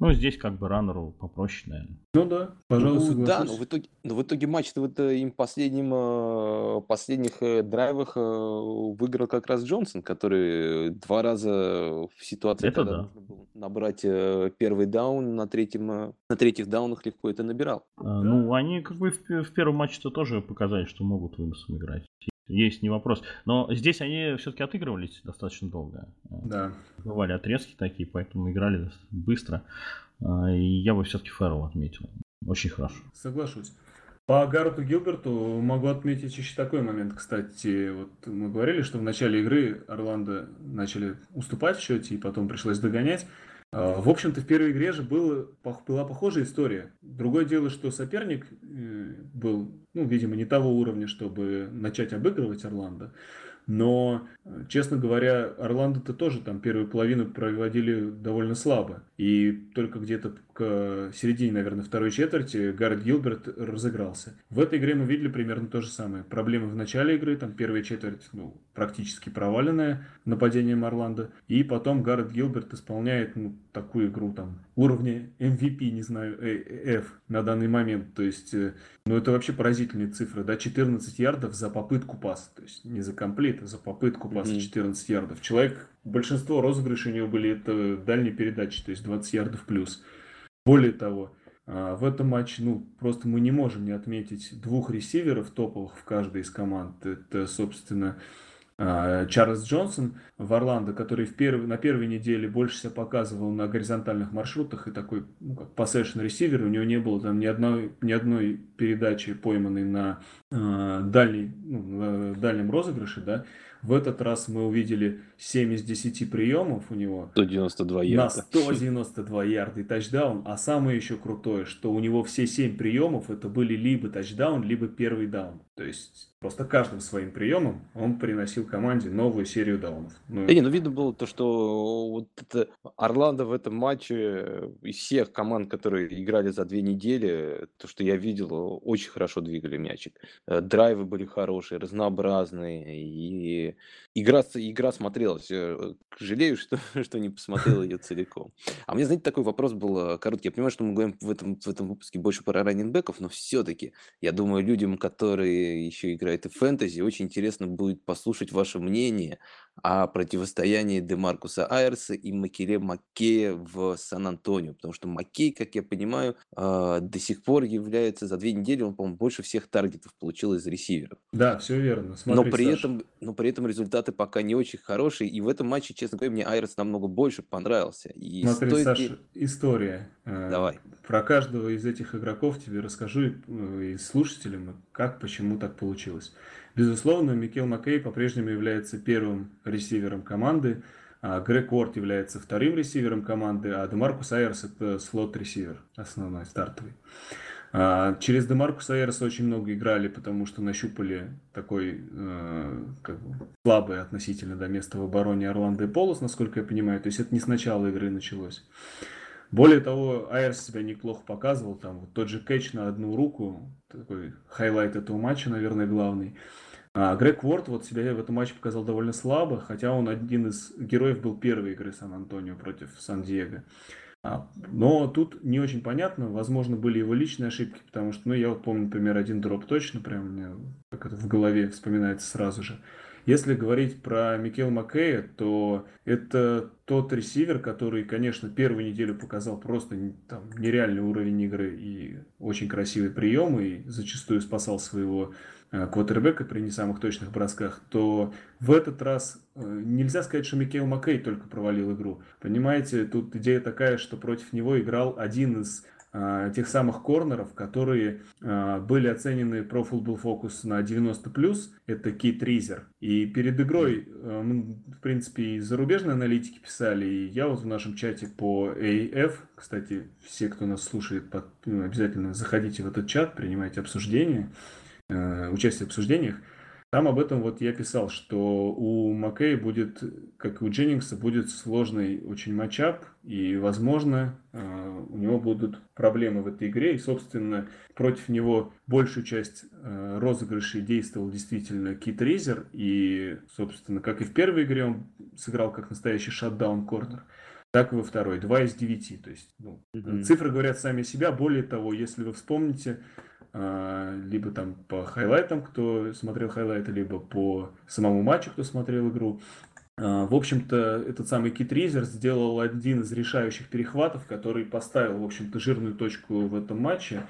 ну, здесь как бы раннеру попроще, наверное. Ну да, пожалуйста. Ну, да, но в итоге, но в итоге матч вот э, им последним, э, последних драйвах выиграл как раз Джонсон, который два раза в ситуации, это когда да. нужно было набрать первый даун на третьем, на третьих даунах легко это набирал. А, да. Ну, они как бы в, в первом матче-то тоже показали, что могут выносом играть есть не вопрос. Но здесь они все-таки отыгрывались достаточно долго. Да. Бывали отрезки такие, поэтому играли быстро. А, и я бы все-таки Фэррелл отметил. Очень хорошо. Соглашусь. По Гаррету Гилберту могу отметить еще такой момент, кстати. Вот мы говорили, что в начале игры Орландо начали уступать в счете, и потом пришлось догонять. А, в общем-то, в первой игре же было, была похожая история. Другое дело, что соперник э, был, ну, видимо, не того уровня, чтобы начать обыгрывать Орландо. Но, э, честно говоря, Орландо-то тоже там первую половину проводили довольно слабо. И только где-то к середине, наверное, второй четверти Гаррет Гилберт разыгрался. В этой игре мы видели примерно то же самое. Проблемы в начале игры, там первая четверть ну, практически проваленная нападением Орландо. И потом Гаррет Гилберт исполняет ну, такую игру там уровня MVP, не знаю, э, F на данный момент. То есть, э, ну это вообще поразительные цифры, да, 14 ярдов за попытку паса, то есть не за комплит, а за попытку паса mm-hmm. 14 ярдов. Человек, большинство розыгрышей у него были это дальние передачи, то есть 20 ярдов плюс. Более того, а, в этом матче, ну, просто мы не можем не отметить двух ресиверов топовых в каждой из команд. Это, собственно, а, Чарльз Джонсон в Орландо, который в перв... на первой неделе больше себя показывал на горизонтальных маршрутах и такой, ну, как ресивер, у него не было там ни одной, ни одной передачи, пойманной на э, дальней, ну, на дальнем розыгрыше, да, в этот раз мы увидели 7 из 10 приемов у него. 192 ярда. На 192 ярда и тачдаун. А самое еще крутое, что у него все 7 приемов это были либо тачдаун, либо первый даун. То есть просто каждым своим приемом он приносил команде новую серию даунов. Ну, да не, ну видно было то, что вот это Орландо в этом матче из всех команд, которые играли за две недели, то, что я видел, очень хорошо двигали мячик. Э, драйвы были хорошие, разнообразные, и игра, игра смотрелась. Э, жалею, [laughs] что, что не посмотрел ее целиком. А мне, знаете, такой вопрос был э, короткий. Я понимаю, что мы говорим в этом, в этом выпуске больше про раненбеков, но все-таки, я думаю, людям, которые еще играет и фэнтези. Очень интересно будет послушать ваше мнение о противостоянии Демаркуса Айрса и Макеле Маккея в Сан-Антонио. Потому что Маккей, как я понимаю, а, до сих пор является, за две недели он, по-моему, больше всех таргетов получил из ресиверов. Да, все верно. Смотри, но, при этом, но при этом результаты пока не очень хорошие. И в этом матче, честно говоря, мне Айрс намного больше понравился. И Смотри, стоит... Саша, история. Э, Давай. Про каждого из этих игроков тебе расскажу и слушателям, как, почему так получилось. Безусловно, Микел Маккей по-прежнему является первым ресивером команды, а Грег Уорд является вторым ресивером команды, а Демаркус Айерс это слот-ресивер, основной, стартовый. А, через Демаркуса Айерса очень много играли, потому что нащупали такой э, как бы, слабый относительно до места в обороне Орландо Аполлос, насколько я понимаю. То есть это не с начала игры началось. Более того, Айерс себя неплохо показывал. Там вот тот же кэч на одну руку, такой хайлайт этого матча, наверное, главный. А Грег Уорд вот себя в этом матче показал довольно слабо, хотя он один из героев был первой игры Сан-Антонио против Сан-Диего. А, но тут не очень понятно, возможно, были его личные ошибки, потому что, ну, я вот помню, например, один дроп точно, прям мне как это в голове вспоминается сразу же. Если говорить про Микел Маккея, то это тот ресивер, который, конечно, первую неделю показал просто там, нереальный уровень игры и очень красивые приемы, и зачастую спасал своего э, квотербека при не самых точных бросках, то в этот раз э, нельзя сказать, что Микел Маккей только провалил игру. Понимаете, тут идея такая, что против него играл один из тех самых корнеров, которые а, были оценены Pro Football Focus на 90+, это Кит Ризер. И перед игрой, мы, в принципе, и зарубежные аналитики писали, и я вот в нашем чате по AF, кстати, все, кто нас слушает, ну, обязательно заходите в этот чат, принимайте обсуждения, участие в обсуждениях. Там об этом вот я писал, что у Маккея будет, как и у Дженнингса, будет сложный очень матчап, и, возможно, э, у него будут проблемы в этой игре, и, собственно, против него большую часть э, розыгрышей действовал действительно Кит Рейзер, и, собственно, как и в первой игре он сыграл как настоящий шатдаун-корнер, так и во второй. Два из девяти. То есть ну, mm-hmm. цифры говорят сами себя. Более того, если вы вспомните, а, либо там по хайлайтам, кто смотрел хайлайты, либо по самому матчу, кто смотрел игру. А, в общем-то, этот самый Кит Ризер сделал один из решающих перехватов, который поставил, в общем-то, жирную точку в этом матче.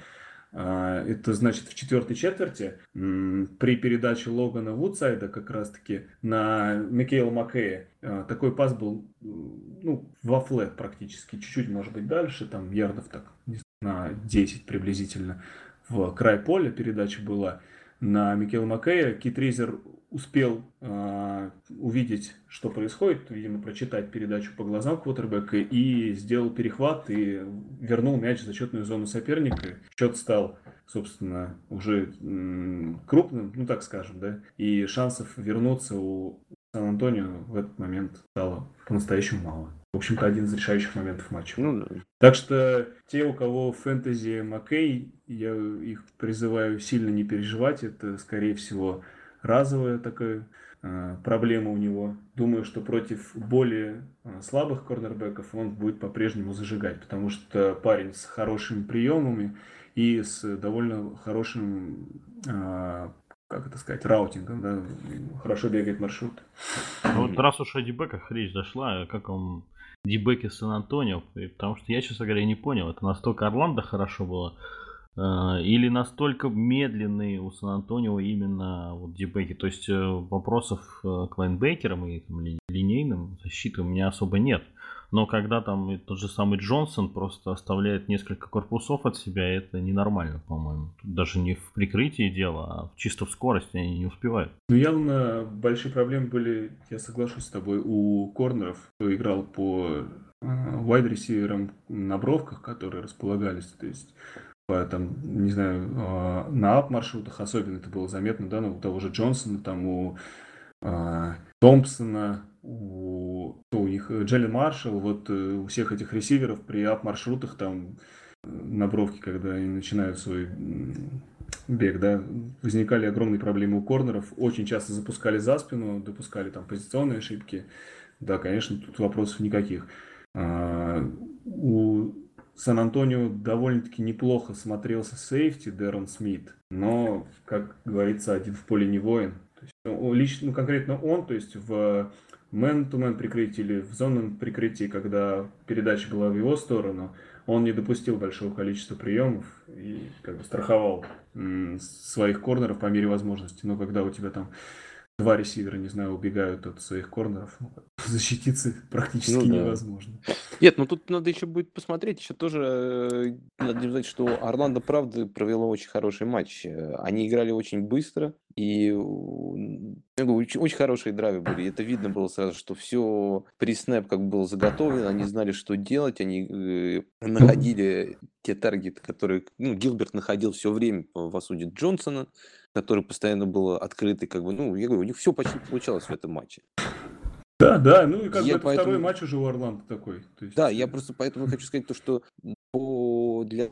А, это значит в четвертой четверти при передаче Логана Вудсайда как раз-таки на Микейла Маккея такой пас был ну, во флет практически, чуть-чуть, может быть, дальше, там ярдов так на 10 приблизительно в край поля передача была на Микела Маккея. Кит Рейзер успел э, увидеть, что происходит, видимо, прочитать передачу по глазам квотербека и сделал перехват и вернул мяч в зачетную зону соперника. Счет стал, собственно, уже м, крупным, ну так скажем, да, и шансов вернуться у Сан-Антонио в этот момент стало по-настоящему мало в общем-то, один из решающих моментов матча. Ну, да. Так что те, у кого фэнтези Маккей, я их призываю сильно не переживать. Это, скорее всего, разовая такая э, проблема у него. Думаю, что против более э, слабых корнербеков он будет по-прежнему зажигать, потому что парень с хорошими приемами и с довольно хорошим э, как это сказать, раутингом, да, хорошо бегает маршрут. Ну, вот раз уж о дебеках речь зашла, как он дебеки Сан-Антонио, потому что я, честно говоря, не понял, это настолько Орландо хорошо было, э, или настолько медленные у Сан-Антонио именно вот дебеки. То есть э, вопросов э, к лайнбекерам и там, линейным защиты у меня особо нет. Но когда там тот же самый Джонсон просто оставляет несколько корпусов от себя, это ненормально, по-моему. Тут даже не в прикрытии дело, а чисто в скорости они не успевают. Ну, явно большие проблемы были, я соглашусь с тобой, у корнеров, кто играл по вайд-ресиверам на бровках, которые располагались. То есть там, не знаю, а, на ап-маршрутах особенно это было заметно, да, ну, у того же Джонсона, там, у Томпсона, у, у них Джеллен Маршалл, вот э, у всех этих ресиверов при ап-маршрутах там э, на бровке, когда они начинают свой бег, да, возникали огромные проблемы у корнеров, очень часто запускали за спину, допускали там позиционные ошибки, да, конечно, тут вопросов никаких. А, у Сан-Антонио довольно-таки неплохо смотрелся сейфти Дэрон Смит, но, как говорится, один в поле не воин. Лично, ну, конкретно он, то есть в мэн-то-мэн прикрытии или в зонном прикрытии, когда передача была в его сторону, он не допустил большого количества приемов и как бы страховал своих корнеров по мере возможности. Но когда у тебя там два ресивера, не знаю, убегают от своих корнеров, ну, [laughs] защититься практически ну, да. невозможно. Нет, ну тут надо еще будет посмотреть, еще тоже э, надо сказать, что Орландо, правда, провело очень хороший матч. Они играли очень быстро, и очень, очень хорошие драйвы были. Это видно было сразу, что все при снэп как было заготовлено, они знали, что делать, они э, находили те таргеты, которые, ну, Гилберт находил все время в осуде Джонсона, который постоянно был открытый, как бы, ну, я говорю, у них все почти получалось в этом матче. Да, да, ну и как я бы поэтому... второй матч уже у Орландо такой. То есть... Да, я просто поэтому хочу сказать то, что по... для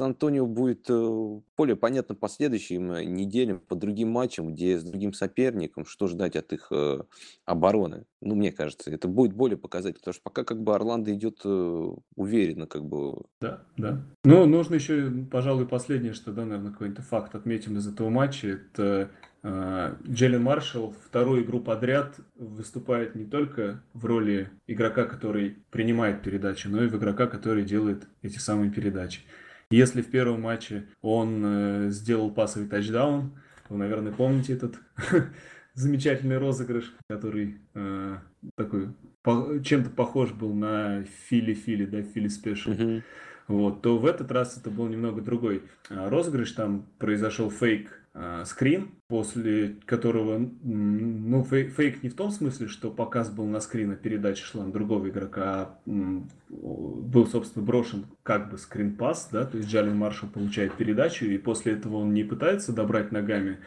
Антонио будет э, более понятно по следующим э, неделям, по другим матчам, где с другим соперником, что ждать от их э, обороны. Ну, мне кажется, это будет более показательно, потому что пока как бы Орландо идет уверенно, как бы. Да, да. Ну, нужно еще, пожалуй, последнее, что, да, наверное, какой-то факт отметим из этого матча, это Джеллен Маршалл вторую игру подряд выступает не только в роли игрока, который принимает передачи, но и в игрока, который делает эти самые передачи. Если в первом матче он э, сделал пасовый тачдаун, вы, наверное, помните этот [laughs] замечательный розыгрыш, который э, такой по, чем-то похож был на Фили-Фили, да, Фили Спешл. Mm-hmm. Вот, то в этот раз это был немного другой а, розыгрыш. Там произошел фейк скрин, после которого, ну, фейк, фейк не в том смысле, что показ был на скрин, а передача шла на другого игрока, а был, собственно, брошен как бы скрин-пас, да, то есть Джалин Маршал получает передачу, и после этого он не пытается добрать ногами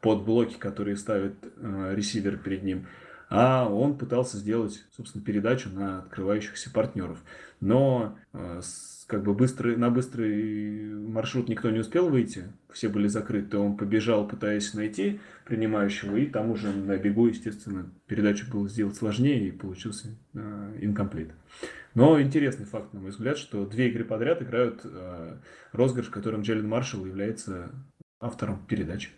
под блоки, которые ставит э, ресивер перед ним, а он пытался сделать, собственно, передачу на открывающихся партнеров. Но э, как бы быстрый, на быстрый маршрут никто не успел выйти, все были закрыты, он побежал, пытаясь найти принимающего, и там уже на бегу, естественно, передачу было сделать сложнее, и получился э, инкомплит. Но интересный факт, на мой взгляд, что две игры подряд играют э, розыгрыш, которым Джеллен Маршалл является автором передачи.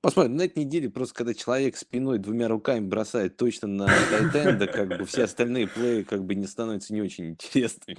Посмотрим, на этой неделе просто когда человек спиной двумя руками бросает точно на тайтенда, как бы все остальные плеи как бы не становятся не очень интересными.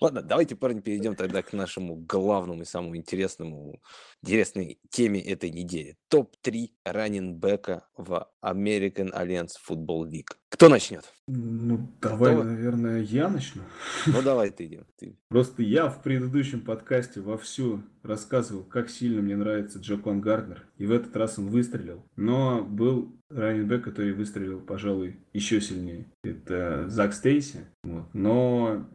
Ладно, давайте, парни, перейдем тогда к нашему главному и самому интересному, интересной теме этой недели. Топ-3 раненбека в American Alliance Football League. Кто начнет? Ну, давай, Кто? наверное, я начну. Ну, давай ты, Дим. Ты. Просто я в предыдущем подкасте вовсю рассказывал, как сильно мне нравится Джокон Гарднер. И в этот раз он выстрелил. Но был раненбэк, который выстрелил, пожалуй, еще сильнее. Это Зак Стейси. Вот. Но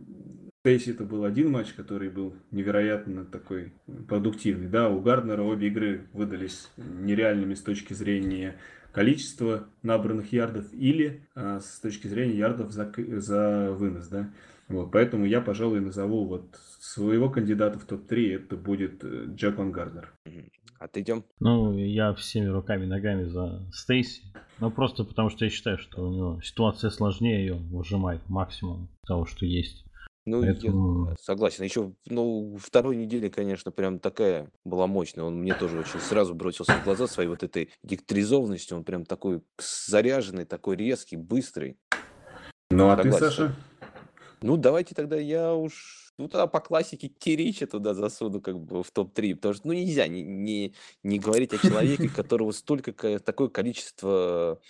Стейси это был один матч, который был невероятно такой продуктивный. Да, у Гарднера обе игры выдались нереальными с точки зрения количества набранных ярдов или а, с точки зрения ярдов за, за вынос, да. Вот, поэтому я, пожалуй, назову вот своего кандидата в топ-3, это будет э, Джекон Гарднер. А ты? Ну, я всеми руками и ногами за Стейси. Ну, просто потому что я считаю, что у него ситуация сложнее, ее выжимает максимум того, что есть. Ну, Поэтому... я согласен. Еще, ну, второй неделе, конечно, прям такая была мощная. Он мне тоже очень сразу бросился в глаза своей вот этой дикторизованностью. Он прям такой заряженный, такой резкий, быстрый. Ну, а согласен. ты, Саша? Ну, давайте тогда я уж ну, тогда по классике Кирича туда засуну как бы в топ-3, потому что, ну, нельзя не, не, не говорить о человеке, [laughs] которого столько, такое количество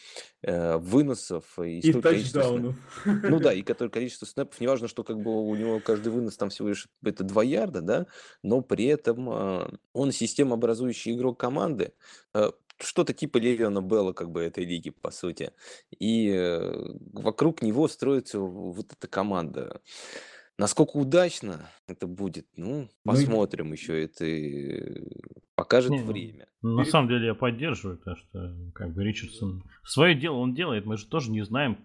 э, выносов и, и тачдаунов. Ну да, [laughs] и которое количество снэпов, неважно, что как бы у него каждый вынос там всего лишь это 2 ярда, да, но при этом э, он системообразующий игрок команды, э, что-то типа Левиона Белла как бы этой лиги, по сути. И э, вокруг него строится вот эта команда. Насколько удачно это будет, ну, Ну, посмотрим еще. Это покажет Не, время. на Перед... самом деле я поддерживаю, потому что как бы Ричардсон свое дело он делает, мы же тоже не знаем,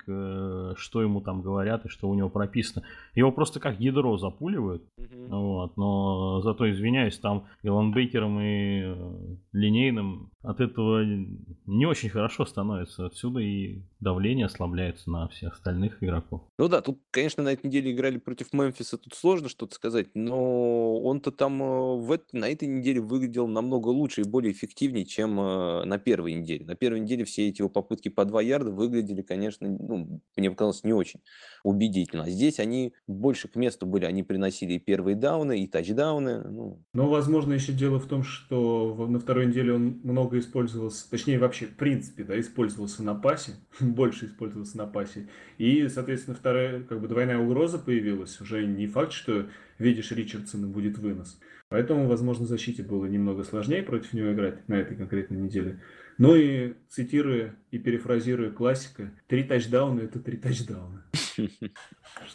что ему там говорят и что у него прописано. Его просто как ядро запуливают, угу. вот, но зато, извиняюсь, там и ланбейкером, и э, линейным от этого не очень хорошо становится. Отсюда и давление ослабляется на всех остальных игроков. Ну да, тут, конечно, на этой неделе играли против Мемфиса, тут сложно что-то сказать, но он-то там э, в, на этой неделе выглядел намного лучше и более эффективнее, чем э, на первой неделе. На первой неделе все эти его попытки по 2 ярда выглядели, конечно, ну, мне показалось, не очень убедительно. А здесь они больше к месту были, они приносили и первые дауны, и тачдауны. Ну. Но, возможно, еще дело в том, что на второй неделе он много использовался, точнее, вообще, в принципе, да, использовался на пасе, [laughs] больше использовался на пасе. И, соответственно, вторая, как бы двойная угроза появилась. Уже не факт, что видишь Ричардсона будет вынос. Поэтому, возможно, защите было немного сложнее против него играть на этой конкретной неделе. Ну и цитируя и перефразируя классика, три тачдауна – это три тачдауна. [laughs]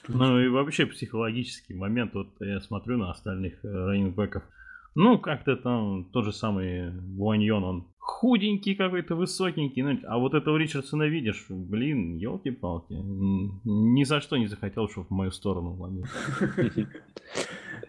Ну и вообще психологический момент, вот я смотрю на остальных э, раннингбеков, ну, как-то там тот же самый Буаньон, он худенький какой-то, высокенький. Ну, а вот этого Ричардсона видишь, блин, елки-палки. Ни за что не захотел, чтобы в мою сторону ловил.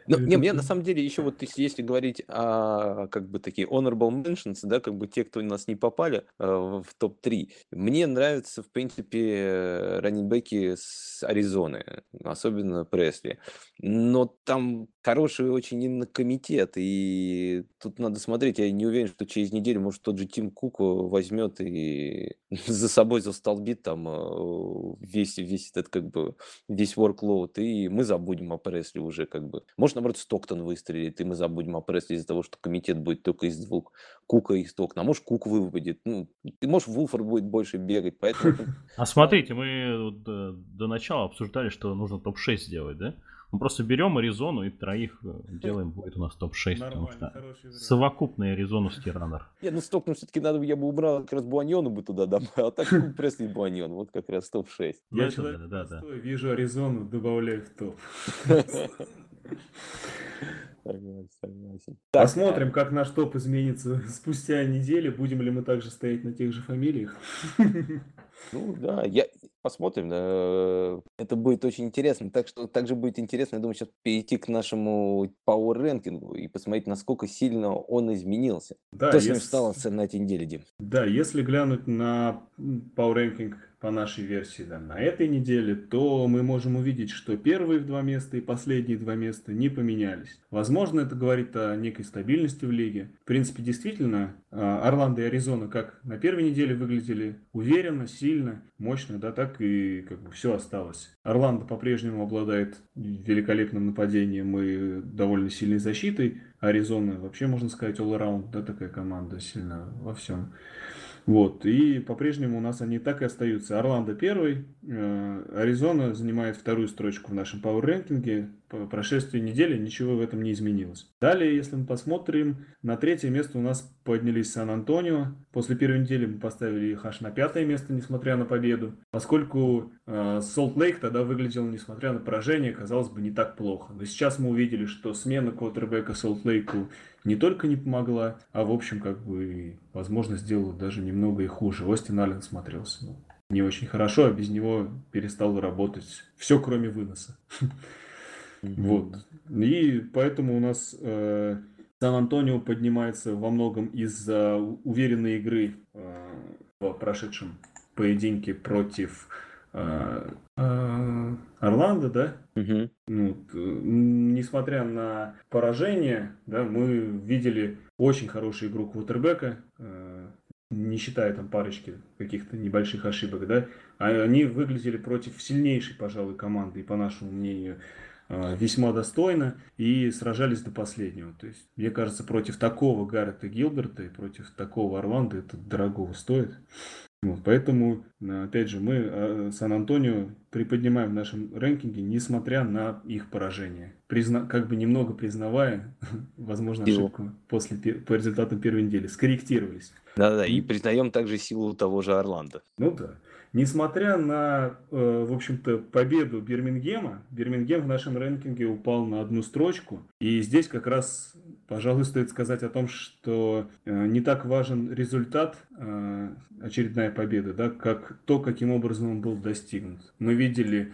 Ну, не, мне на самом деле еще вот если, если говорить о как бы такие honorable mentions, да, как бы те, кто у нас не попали э, в топ-3, мне нравятся, в принципе, раннинбеки с Аризоны, особенно Пресли. Но там хороший очень именно комитет, и тут надо смотреть, я не уверен, что через неделю, может, тот же Тим Кук возьмет и [laughs] за собой застолбит там э, весь, весь этот как бы весь workload, и мы забудем о Пресли уже как бы. Может, наоборот, Стоктон выстрелит, и мы забудем о Пресли из-за того, что комитет будет только из двух, Кука и Стоктона. А может, Кук выводит. Ну, и может, Вулфор будет больше бегать, поэтому... [laughs] А смотрите, мы э, до начала обсуждали, что нужно топ-6 сделать, да? Мы просто берем Аризону и троих э, делаем, будет у нас топ-6, потому что совокупный Аризоновский раннер. Нет, ну Стокну все-таки надо, я бы убрал как раз Буаньону бы туда добавил, а так [laughs] Пресли Буаньон, вот как раз топ-6. Я человек да, да, да. вижу Аризону, добавляю в топ. Согласен, согласен. Посмотрим, как наш топ изменится [laughs] спустя неделю. Будем ли мы также стоять на тех же фамилиях? Ну да, я посмотрим. Э, это будет очень интересно. Так что также будет интересно, я думаю, сейчас перейти к нашему Power рэнкингу и посмотреть, насколько сильно он изменился. Да, Кто с ним стал на этой неделе, Дим? Да, если глянуть на Power рэнкинг по нашей версии да, на этой неделе, то мы можем увидеть, что первые два места и последние два места не поменялись. Возможно, это говорит о некой стабильности в лиге. В принципе, действительно, а, Орландо и Аризона как на первой неделе выглядели уверенно, сильно, мощно, да, так и как бы все осталось. Орландо по-прежнему обладает великолепным нападением и довольно сильной защитой. Аризона вообще, можно сказать, all-around, да, такая команда сильно во всем. Вот. И по-прежнему у нас они так и остаются. Орландо первый, э, Аризона занимает вторую строчку в нашем Power рэнкинге. По прошествии недели ничего в этом не изменилось. Далее, если мы посмотрим, на третье место у нас поднялись Сан-Антонио. После первой недели мы поставили их аж на пятое место, несмотря на победу. Поскольку Солт э, тогда выглядел, несмотря на поражение, казалось бы, не так плохо. Но сейчас мы увидели, что смена квотербека Солт Лейку не только не помогла, а в общем, как бы, возможно, сделала даже немного и хуже. Остин Аллен смотрелся ну, не очень хорошо, а без него перестал работать все, кроме выноса. [laughs] Вот. И поэтому у нас э, Сан-Антонио поднимается во многом из-за уверенной игры э, в прошедшем поединке против э, э, Орландо, да? Угу. Ну, несмотря на поражение, да, мы видели очень хорошую игру квотербека. Э, не считая там парочки каких-то небольших ошибок, да, а они выглядели против сильнейшей, пожалуй, команды, по нашему мнению, весьма достойно и сражались до последнего. То есть, мне кажется, против такого Гаррета Гилберта и против такого Орландо это дорогого стоит. Вот, поэтому, опять же, мы а, Сан-Антонио приподнимаем в нашем рэнкинге, несмотря на их поражение. Призна... Как бы немного признавая, [laughs] возможно, ошибку после, по результатам первой недели. Скорректировались. Да-да, и признаем также силу того же Орландо. Ну да. Несмотря на, э, в общем-то, победу Бирмингема, Бирмингем в нашем рэнкинге упал на одну строчку. И здесь как раз, пожалуй, стоит сказать о том, что э, не так важен результат, э, очередная победа, да, как то, каким образом он был достигнут. Мы видели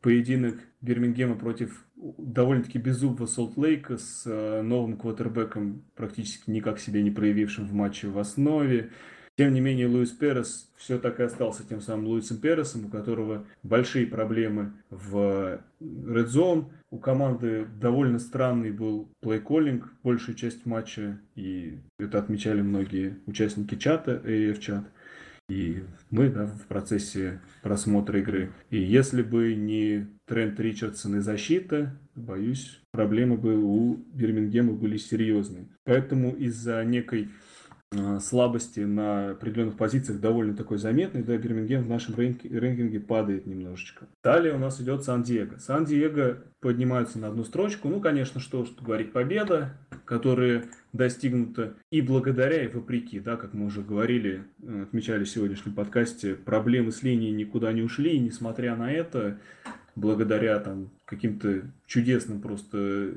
поединок Бирмингема против довольно-таки беззубого Солт-Лейка с новым квотербеком, практически никак себя не проявившим в матче в основе. Тем не менее, Луис Перес все так и остался тем самым Луисом Пересом, у которого большие проблемы в Red Zone. У команды довольно странный был плей-коллинг большую часть матча, и это отмечали многие участники чата, AF-чат. И мы да, в процессе просмотра игры. И если бы не Трент Ричардсон и защита, боюсь, проблемы бы у Бирмингема были серьезные. Поэтому из-за некой Э, слабости на определенных позициях довольно такой заметный, да, Бирмингем в нашем рейнкинге падает немножечко. Далее у нас идет Сан-Диего. Сан-Диего поднимаются на одну строчку. Ну, конечно, что, что говорить, победа, которая достигнута и благодаря, и вопреки, да, как мы уже говорили, э, отмечали в сегодняшнем подкасте, проблемы с линией никуда не ушли, и несмотря на это, благодаря там каким-то чудесным просто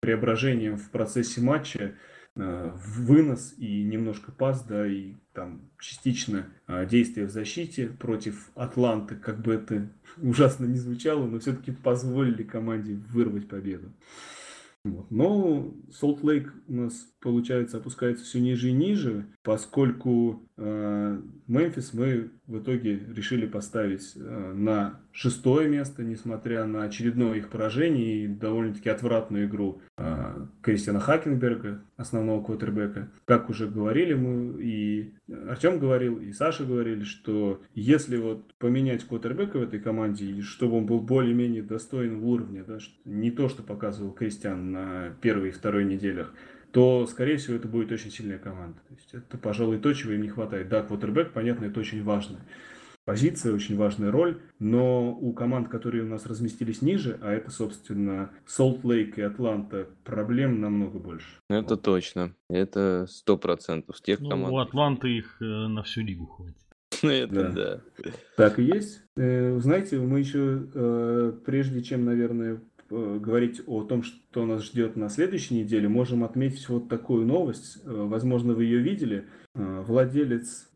преображениям в процессе матча, Э, вынос и немножко пас, да, и там частично э, действия в защите против Атланты, как бы это [laughs] ужасно не звучало, но все-таки позволили команде вырвать победу. Вот. Но Солт Лейк у нас, получается, опускается все ниже и ниже, поскольку э, Мемфис мы в итоге решили поставить э, на шестое место, несмотря на очередное их поражение и довольно-таки отвратную игру э, Кристиана Хакенберга, основного квотербека. Как уже говорили мы, и Артем говорил, и Саша говорили, что если вот поменять квотербека в этой команде, чтобы он был более-менее достоин уровня, да, не то, что показывал Кристиан на первой и второй неделях, то, скорее всего, это будет очень сильная команда. То есть это, пожалуй, то, чего им не хватает. Да, квотербек, понятно, это очень важно позиция, очень важная роль, но у команд, которые у нас разместились ниже, а это, собственно, Солт Лейк и Атланта, проблем намного больше. Это точно. Это сто процентов с тех ну, команд. У Атланты их э, на всю лигу хватит. [laughs] Ну, это да. да. Так и есть. Э, знаете, мы еще, э, прежде чем, наверное, говорить о том, что нас ждет на следующей неделе, можем отметить вот такую новость. Возможно, вы ее видели. Владелец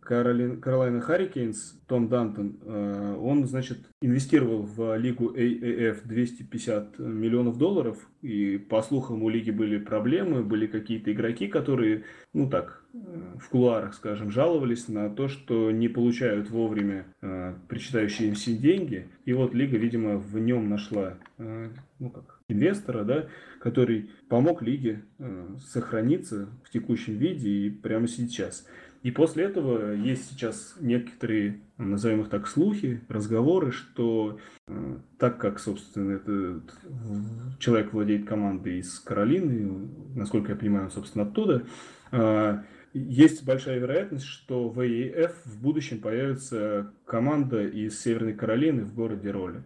Каролина Харрикейнс, Том Дантон, э, он, значит, инвестировал в лигу AAF 250 миллионов долларов, и по слухам у лиги были проблемы, были какие-то игроки, которые, ну так, э, в кулуарах, скажем, жаловались на то, что не получают вовремя э, причитающие им все деньги, и вот лига, видимо, в нем нашла, ну как, инвестора, да, который помог лиге сохраниться в текущем виде и прямо сейчас. И после этого есть сейчас некоторые, назовем их так, слухи, разговоры, что э, так как, собственно, этот человек владеет командой из Каролины, насколько я понимаю, он, собственно, оттуда, э, есть большая вероятность, что в АЕФ в будущем появится команда из Северной Каролины в городе Роли.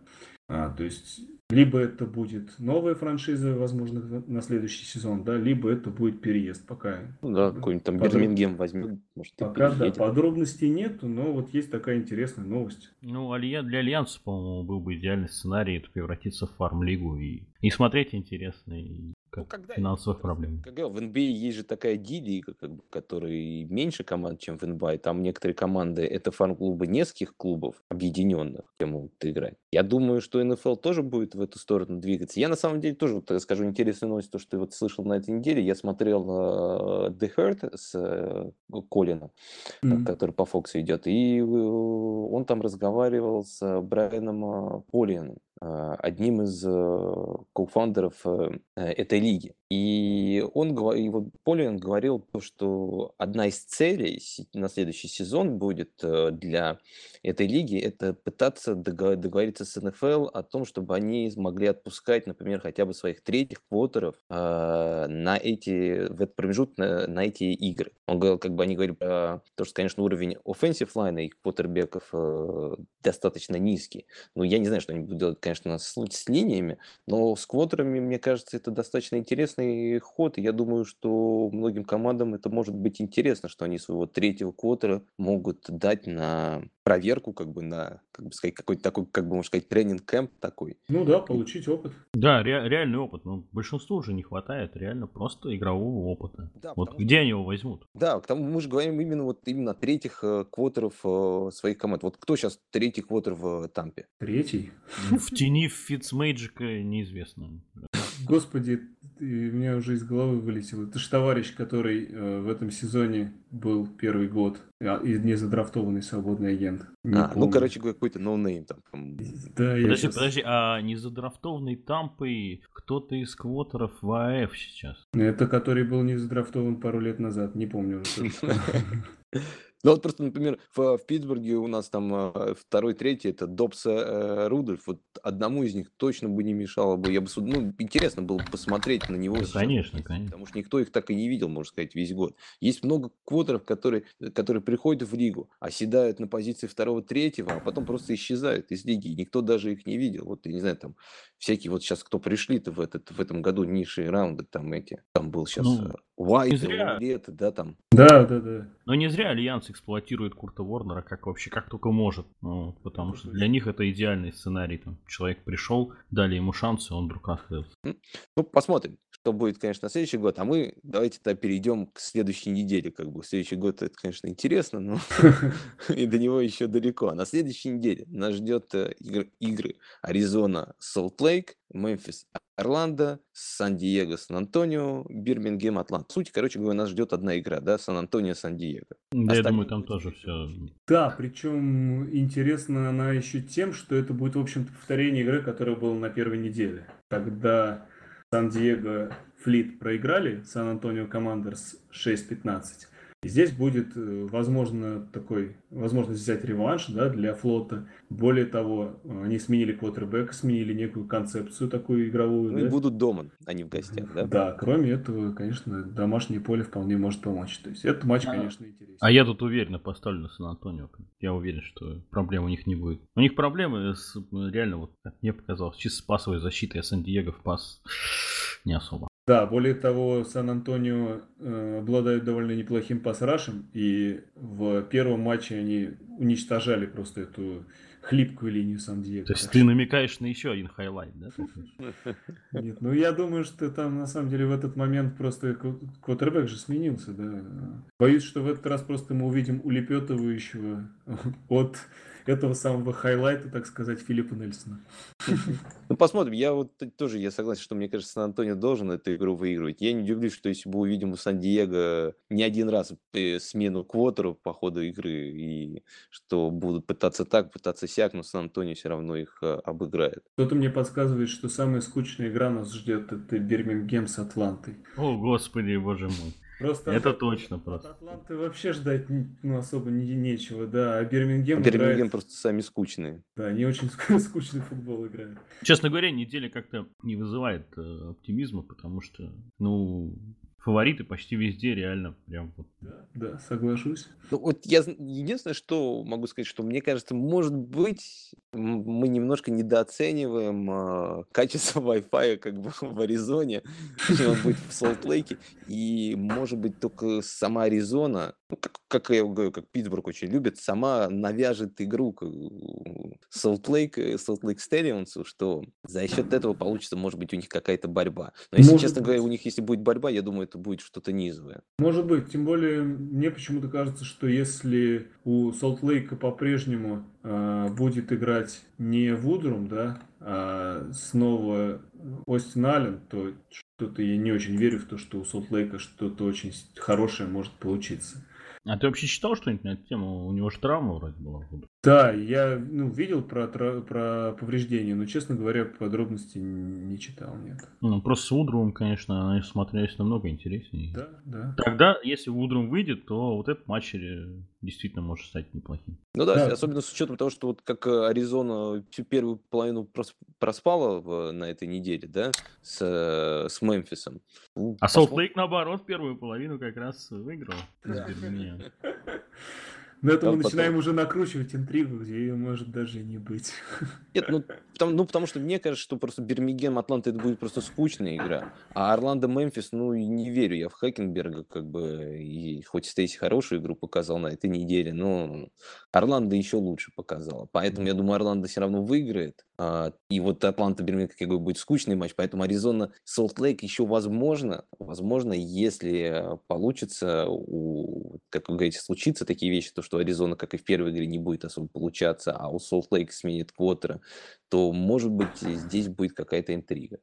А, то есть либо это будет новая франшиза, возможно, на следующий сезон, да, либо это будет переезд пока. Ну да, какой-нибудь там Подроб... Бирмингем возьмем, может, Пока, да, подробностей нет, но вот есть такая интересная новость. Ну, для Альянса, по-моему, был бы идеальный сценарий это превратиться в фарм-лигу и, и смотреть интересно, и ну, когда финансовых проблем. Когда в NBA есть же такая D-лига, как бы, которой меньше команд, чем в NBA. Там некоторые команды это фарм-клубы нескольких клубов объединенных, где могут играть. Я думаю, что НФЛ тоже будет в эту сторону двигаться. Я на самом деле тоже, вот, скажу, интересную новость, то, что я вот слышал на этой неделе. Я смотрел uh, The Hurt с uh, Колином, mm-hmm. который по Фоксу идет, и uh, он там разговаривал с Брайаном Полианом а, одним из э, кофаундеров э, этой лиги. И он, и вот Полин говорил, что одна из целей на следующий сезон будет для этой лиги это пытаться договориться с НФЛ о том, чтобы они смогли отпускать, например, хотя бы своих третьих квотеров на эти, в этот промежуток на, на эти игры. Он говорил, как бы они говорили про то, что, конечно, уровень offensive line их квотербеков э, достаточно низкий. Ну, я не знаю, что они будут делать, конечно, с, с линиями, но с квотерами, мне кажется, это достаточно интересный ход, и я думаю, что многим командам это может быть интересно, что они своего третьего квотера могут дать на проверку, как бы на, как бы сказать, какой-то такой, как бы можно сказать, тренинг-кэмп такой. Ну да, получить опыт. Да, ре- реальный опыт. Но большинству уже не хватает реально просто игрового опыта. Да, вот где что... они его возьмут? Да, к тому мы же говорим именно вот именно третьих э, квотеров э, своих команд. Вот кто сейчас третий квотер в Тампе? Третий? В тени Фитцмейджика неизвестно. Господи, у меня уже из головы вылетело. Это же товарищ, который э, в этом сезоне был первый год а, и не задрафтованный свободный агент. Не а, ну, помню. ну, короче, какой-то ноунейм там. Да, подожди, сейчас... подожди, а не задрафтованный Тампой кто-то из квотеров в АФ сейчас? Это который был не задрафтован пару лет назад, не помню уже. [laughs] Ну вот просто, например, в, в Питтсбурге у нас там э, второй, третий, это Добса э, Рудольф. Вот одному из них точно бы не мешало бы. Я бы, ну, интересно было бы посмотреть на него. Да, сейчас, конечно, конечно. Потому что никто их так и не видел, можно сказать, весь год. Есть много квотеров, которые, которые приходят в лигу, оседают на позиции второго, третьего, а потом просто исчезают из лиги. И никто даже их не видел. Вот, я не знаю, там всякие вот сейчас, кто пришли-то в, этот, в этом году низшие раунды, там эти, там был сейчас ну, Уайт, Лаулетта, да, там. Да, да, да. Но не зря Альянс эксплуатирует Курта Ворнера как вообще, как только может. Ну, потому что для них это идеальный сценарий. Там, человек пришел, дали ему шанс, и он вдруг открылся. Ну, посмотрим, что будет, конечно, на следующий год. А мы давайте тогда перейдем к следующей неделе. Как бы следующий год это, конечно, интересно, но [laughs] [laughs] и до него еще далеко. А на следующей неделе нас ждет э, игры Аризона, Солт-Лейк, Мемфис, Орландо, Сан-Диего, Сан-Антонио, Бирмингем, Атланта. В сути, короче говоря, нас ждет одна игра, да, Сан-Антонио, Сан-Диего. Да, я думаю, там тоже все. Да, причем интересна она еще тем, что это будет, в общем-то, повторение игры, которая была на первой неделе. Когда Сан-Диего Флит проиграли, Сан-Антонио Командерс 6-15. Здесь будет, э, возможно, такой, возможность взять реванш да, для флота. Более того, они сменили квотербека, сменили некую концепцию такую игровую. Ну да? и будут дома, а не в гостях, да? Да, кроме этого, конечно, домашнее поле вполне может помочь. То есть этот матч, конечно, интересен. А я тут уверенно поставлю на Сан-Антонио. Я уверен, что проблем у них не будет. У них проблемы с, реально, вот как мне показалось, чисто с пасовой защитой, а Сан-Диего в пас не особо. Да, более того, Сан-Антонио э, обладают довольно неплохим пас-рашем, и в первом матче они уничтожали просто эту хлипкую линию Сан-Диего. То есть ты намекаешь на еще один хайлайт, да? Нет, ну я думаю, что там на самом деле в этот момент просто квотербек же сменился, да. Боюсь, что в этот раз просто мы увидим улепетывающего от этого самого хайлайта, так сказать, Филиппа Нельсона. Ну, посмотрим. Я вот тоже я согласен, что мне кажется, Сан-Антонио должен эту игру выигрывать. Я не удивлюсь, что если бы увидим у Сан-Диего не один раз э, смену квотеру по ходу игры, и что будут пытаться так, пытаться сяк, но Сан-Антонио все равно их э, обыграет. Кто-то мне подсказывает, что самая скучная игра нас ждет, это Бирмингем с Атлантой. О, господи, боже мой. Просто это от, точно просто. От Атланты вообще ждать ну, особо не, нечего, да. А Бирмингем а Бирмингем играет... просто сами скучные. Да, они очень [laughs] скучный футбол играют. Честно говоря, неделя как-то не вызывает э, оптимизма, потому что, ну, фавориты почти везде реально прям вот. Да, да, соглашусь. Ну, вот я единственное, что могу сказать, что мне кажется, может быть, мы немножко недооцениваем э, качество Wi-Fi как бы в Аризоне, чем он будет в Солт-Лейке, и может быть только сама Аризона, ну, как, как я говорю, как Питтсбург очень любит, сама навяжет игру Солт-Лейк, Солт-Лейк Стэллионсу, что за счет этого получится, может быть, у них какая-то борьба. Но если, может честно быть. говоря, у них если будет борьба, я думаю, это будет что-то низовое. Может быть, тем более мне почему-то кажется, что если у Солт-Лейка по-прежнему э, будет играть не Вудрум, да, а снова Остин Аллен, то что-то я не очень верю в то, что у Солт-Лейка что-то очень хорошее может получиться. А ты вообще читал что-нибудь на эту тему? У него же травма вроде была. Да, я ну, видел про, про повреждения, но, честно говоря, подробности не читал, нет. Ну, просто с Вудрумом, конечно, они смотрелись намного интереснее. Да, да. Тогда, если Вудрум выйдет, то вот этот матч действительно может стать неплохим. Ну да, да, особенно с учетом того, что вот как э, Аризона всю первую половину проспала в, на этой неделе, да, с, э, с Мемфисом. А Солт Лейк, наоборот, первую половину как раз выиграл. Да. [laughs] Но это мы начинаем уже накручивать интригу, где ее может даже и не быть. [laughs] Нет, ну потому, ну потому что мне кажется, что просто Бирмингем, Атланта это будет просто скучная игра. А Орландо, Мемфис, ну не верю я в Хакенберга, как бы, и хоть Стейси хорошую игру показал на этой неделе, но Орландо еще лучше показала. Поэтому я думаю, Орландо все равно выиграет. А, и вот Атланта Бирмингем как бы будет скучный матч, поэтому Аризона Солт Лейк еще возможно, возможно, если получится, у, как вы говорите, случится такие вещи, то что Аризона, как и в первой игре, не будет особо получаться, а у Солт Лейк сменит квотера, то может быть здесь будет какая-то интрига.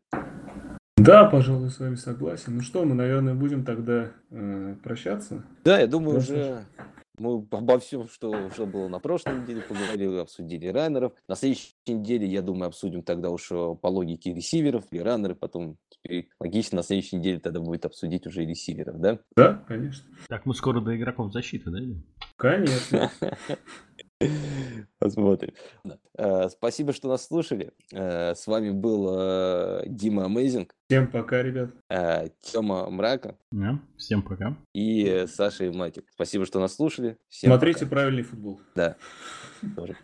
Да, пожалуй, с вами согласен. Ну что, мы, наверное, будем тогда э, прощаться. Да, я думаю, Просто... уже мы обо всем, что, что было на прошлой неделе, поговорили, обсудили раннеров. На следующей неделе, я думаю, обсудим тогда уж э, по логике ресиверов и раннеры. Потом теперь логично на следующей неделе тогда будет обсудить уже ресиверов, да? Да, конечно. Так, мы скоро до игроков защиты, да? Конечно. [laughs] Посмотрим. Э, спасибо, что нас слушали. Э, с вами был э, Дима Амейзинг. Всем пока, ребят. Тема Мрака. всем пока. И Саша и Матик. Спасибо, что нас слушали. Всем Смотрите пока. правильный футбол. Да. Тоже.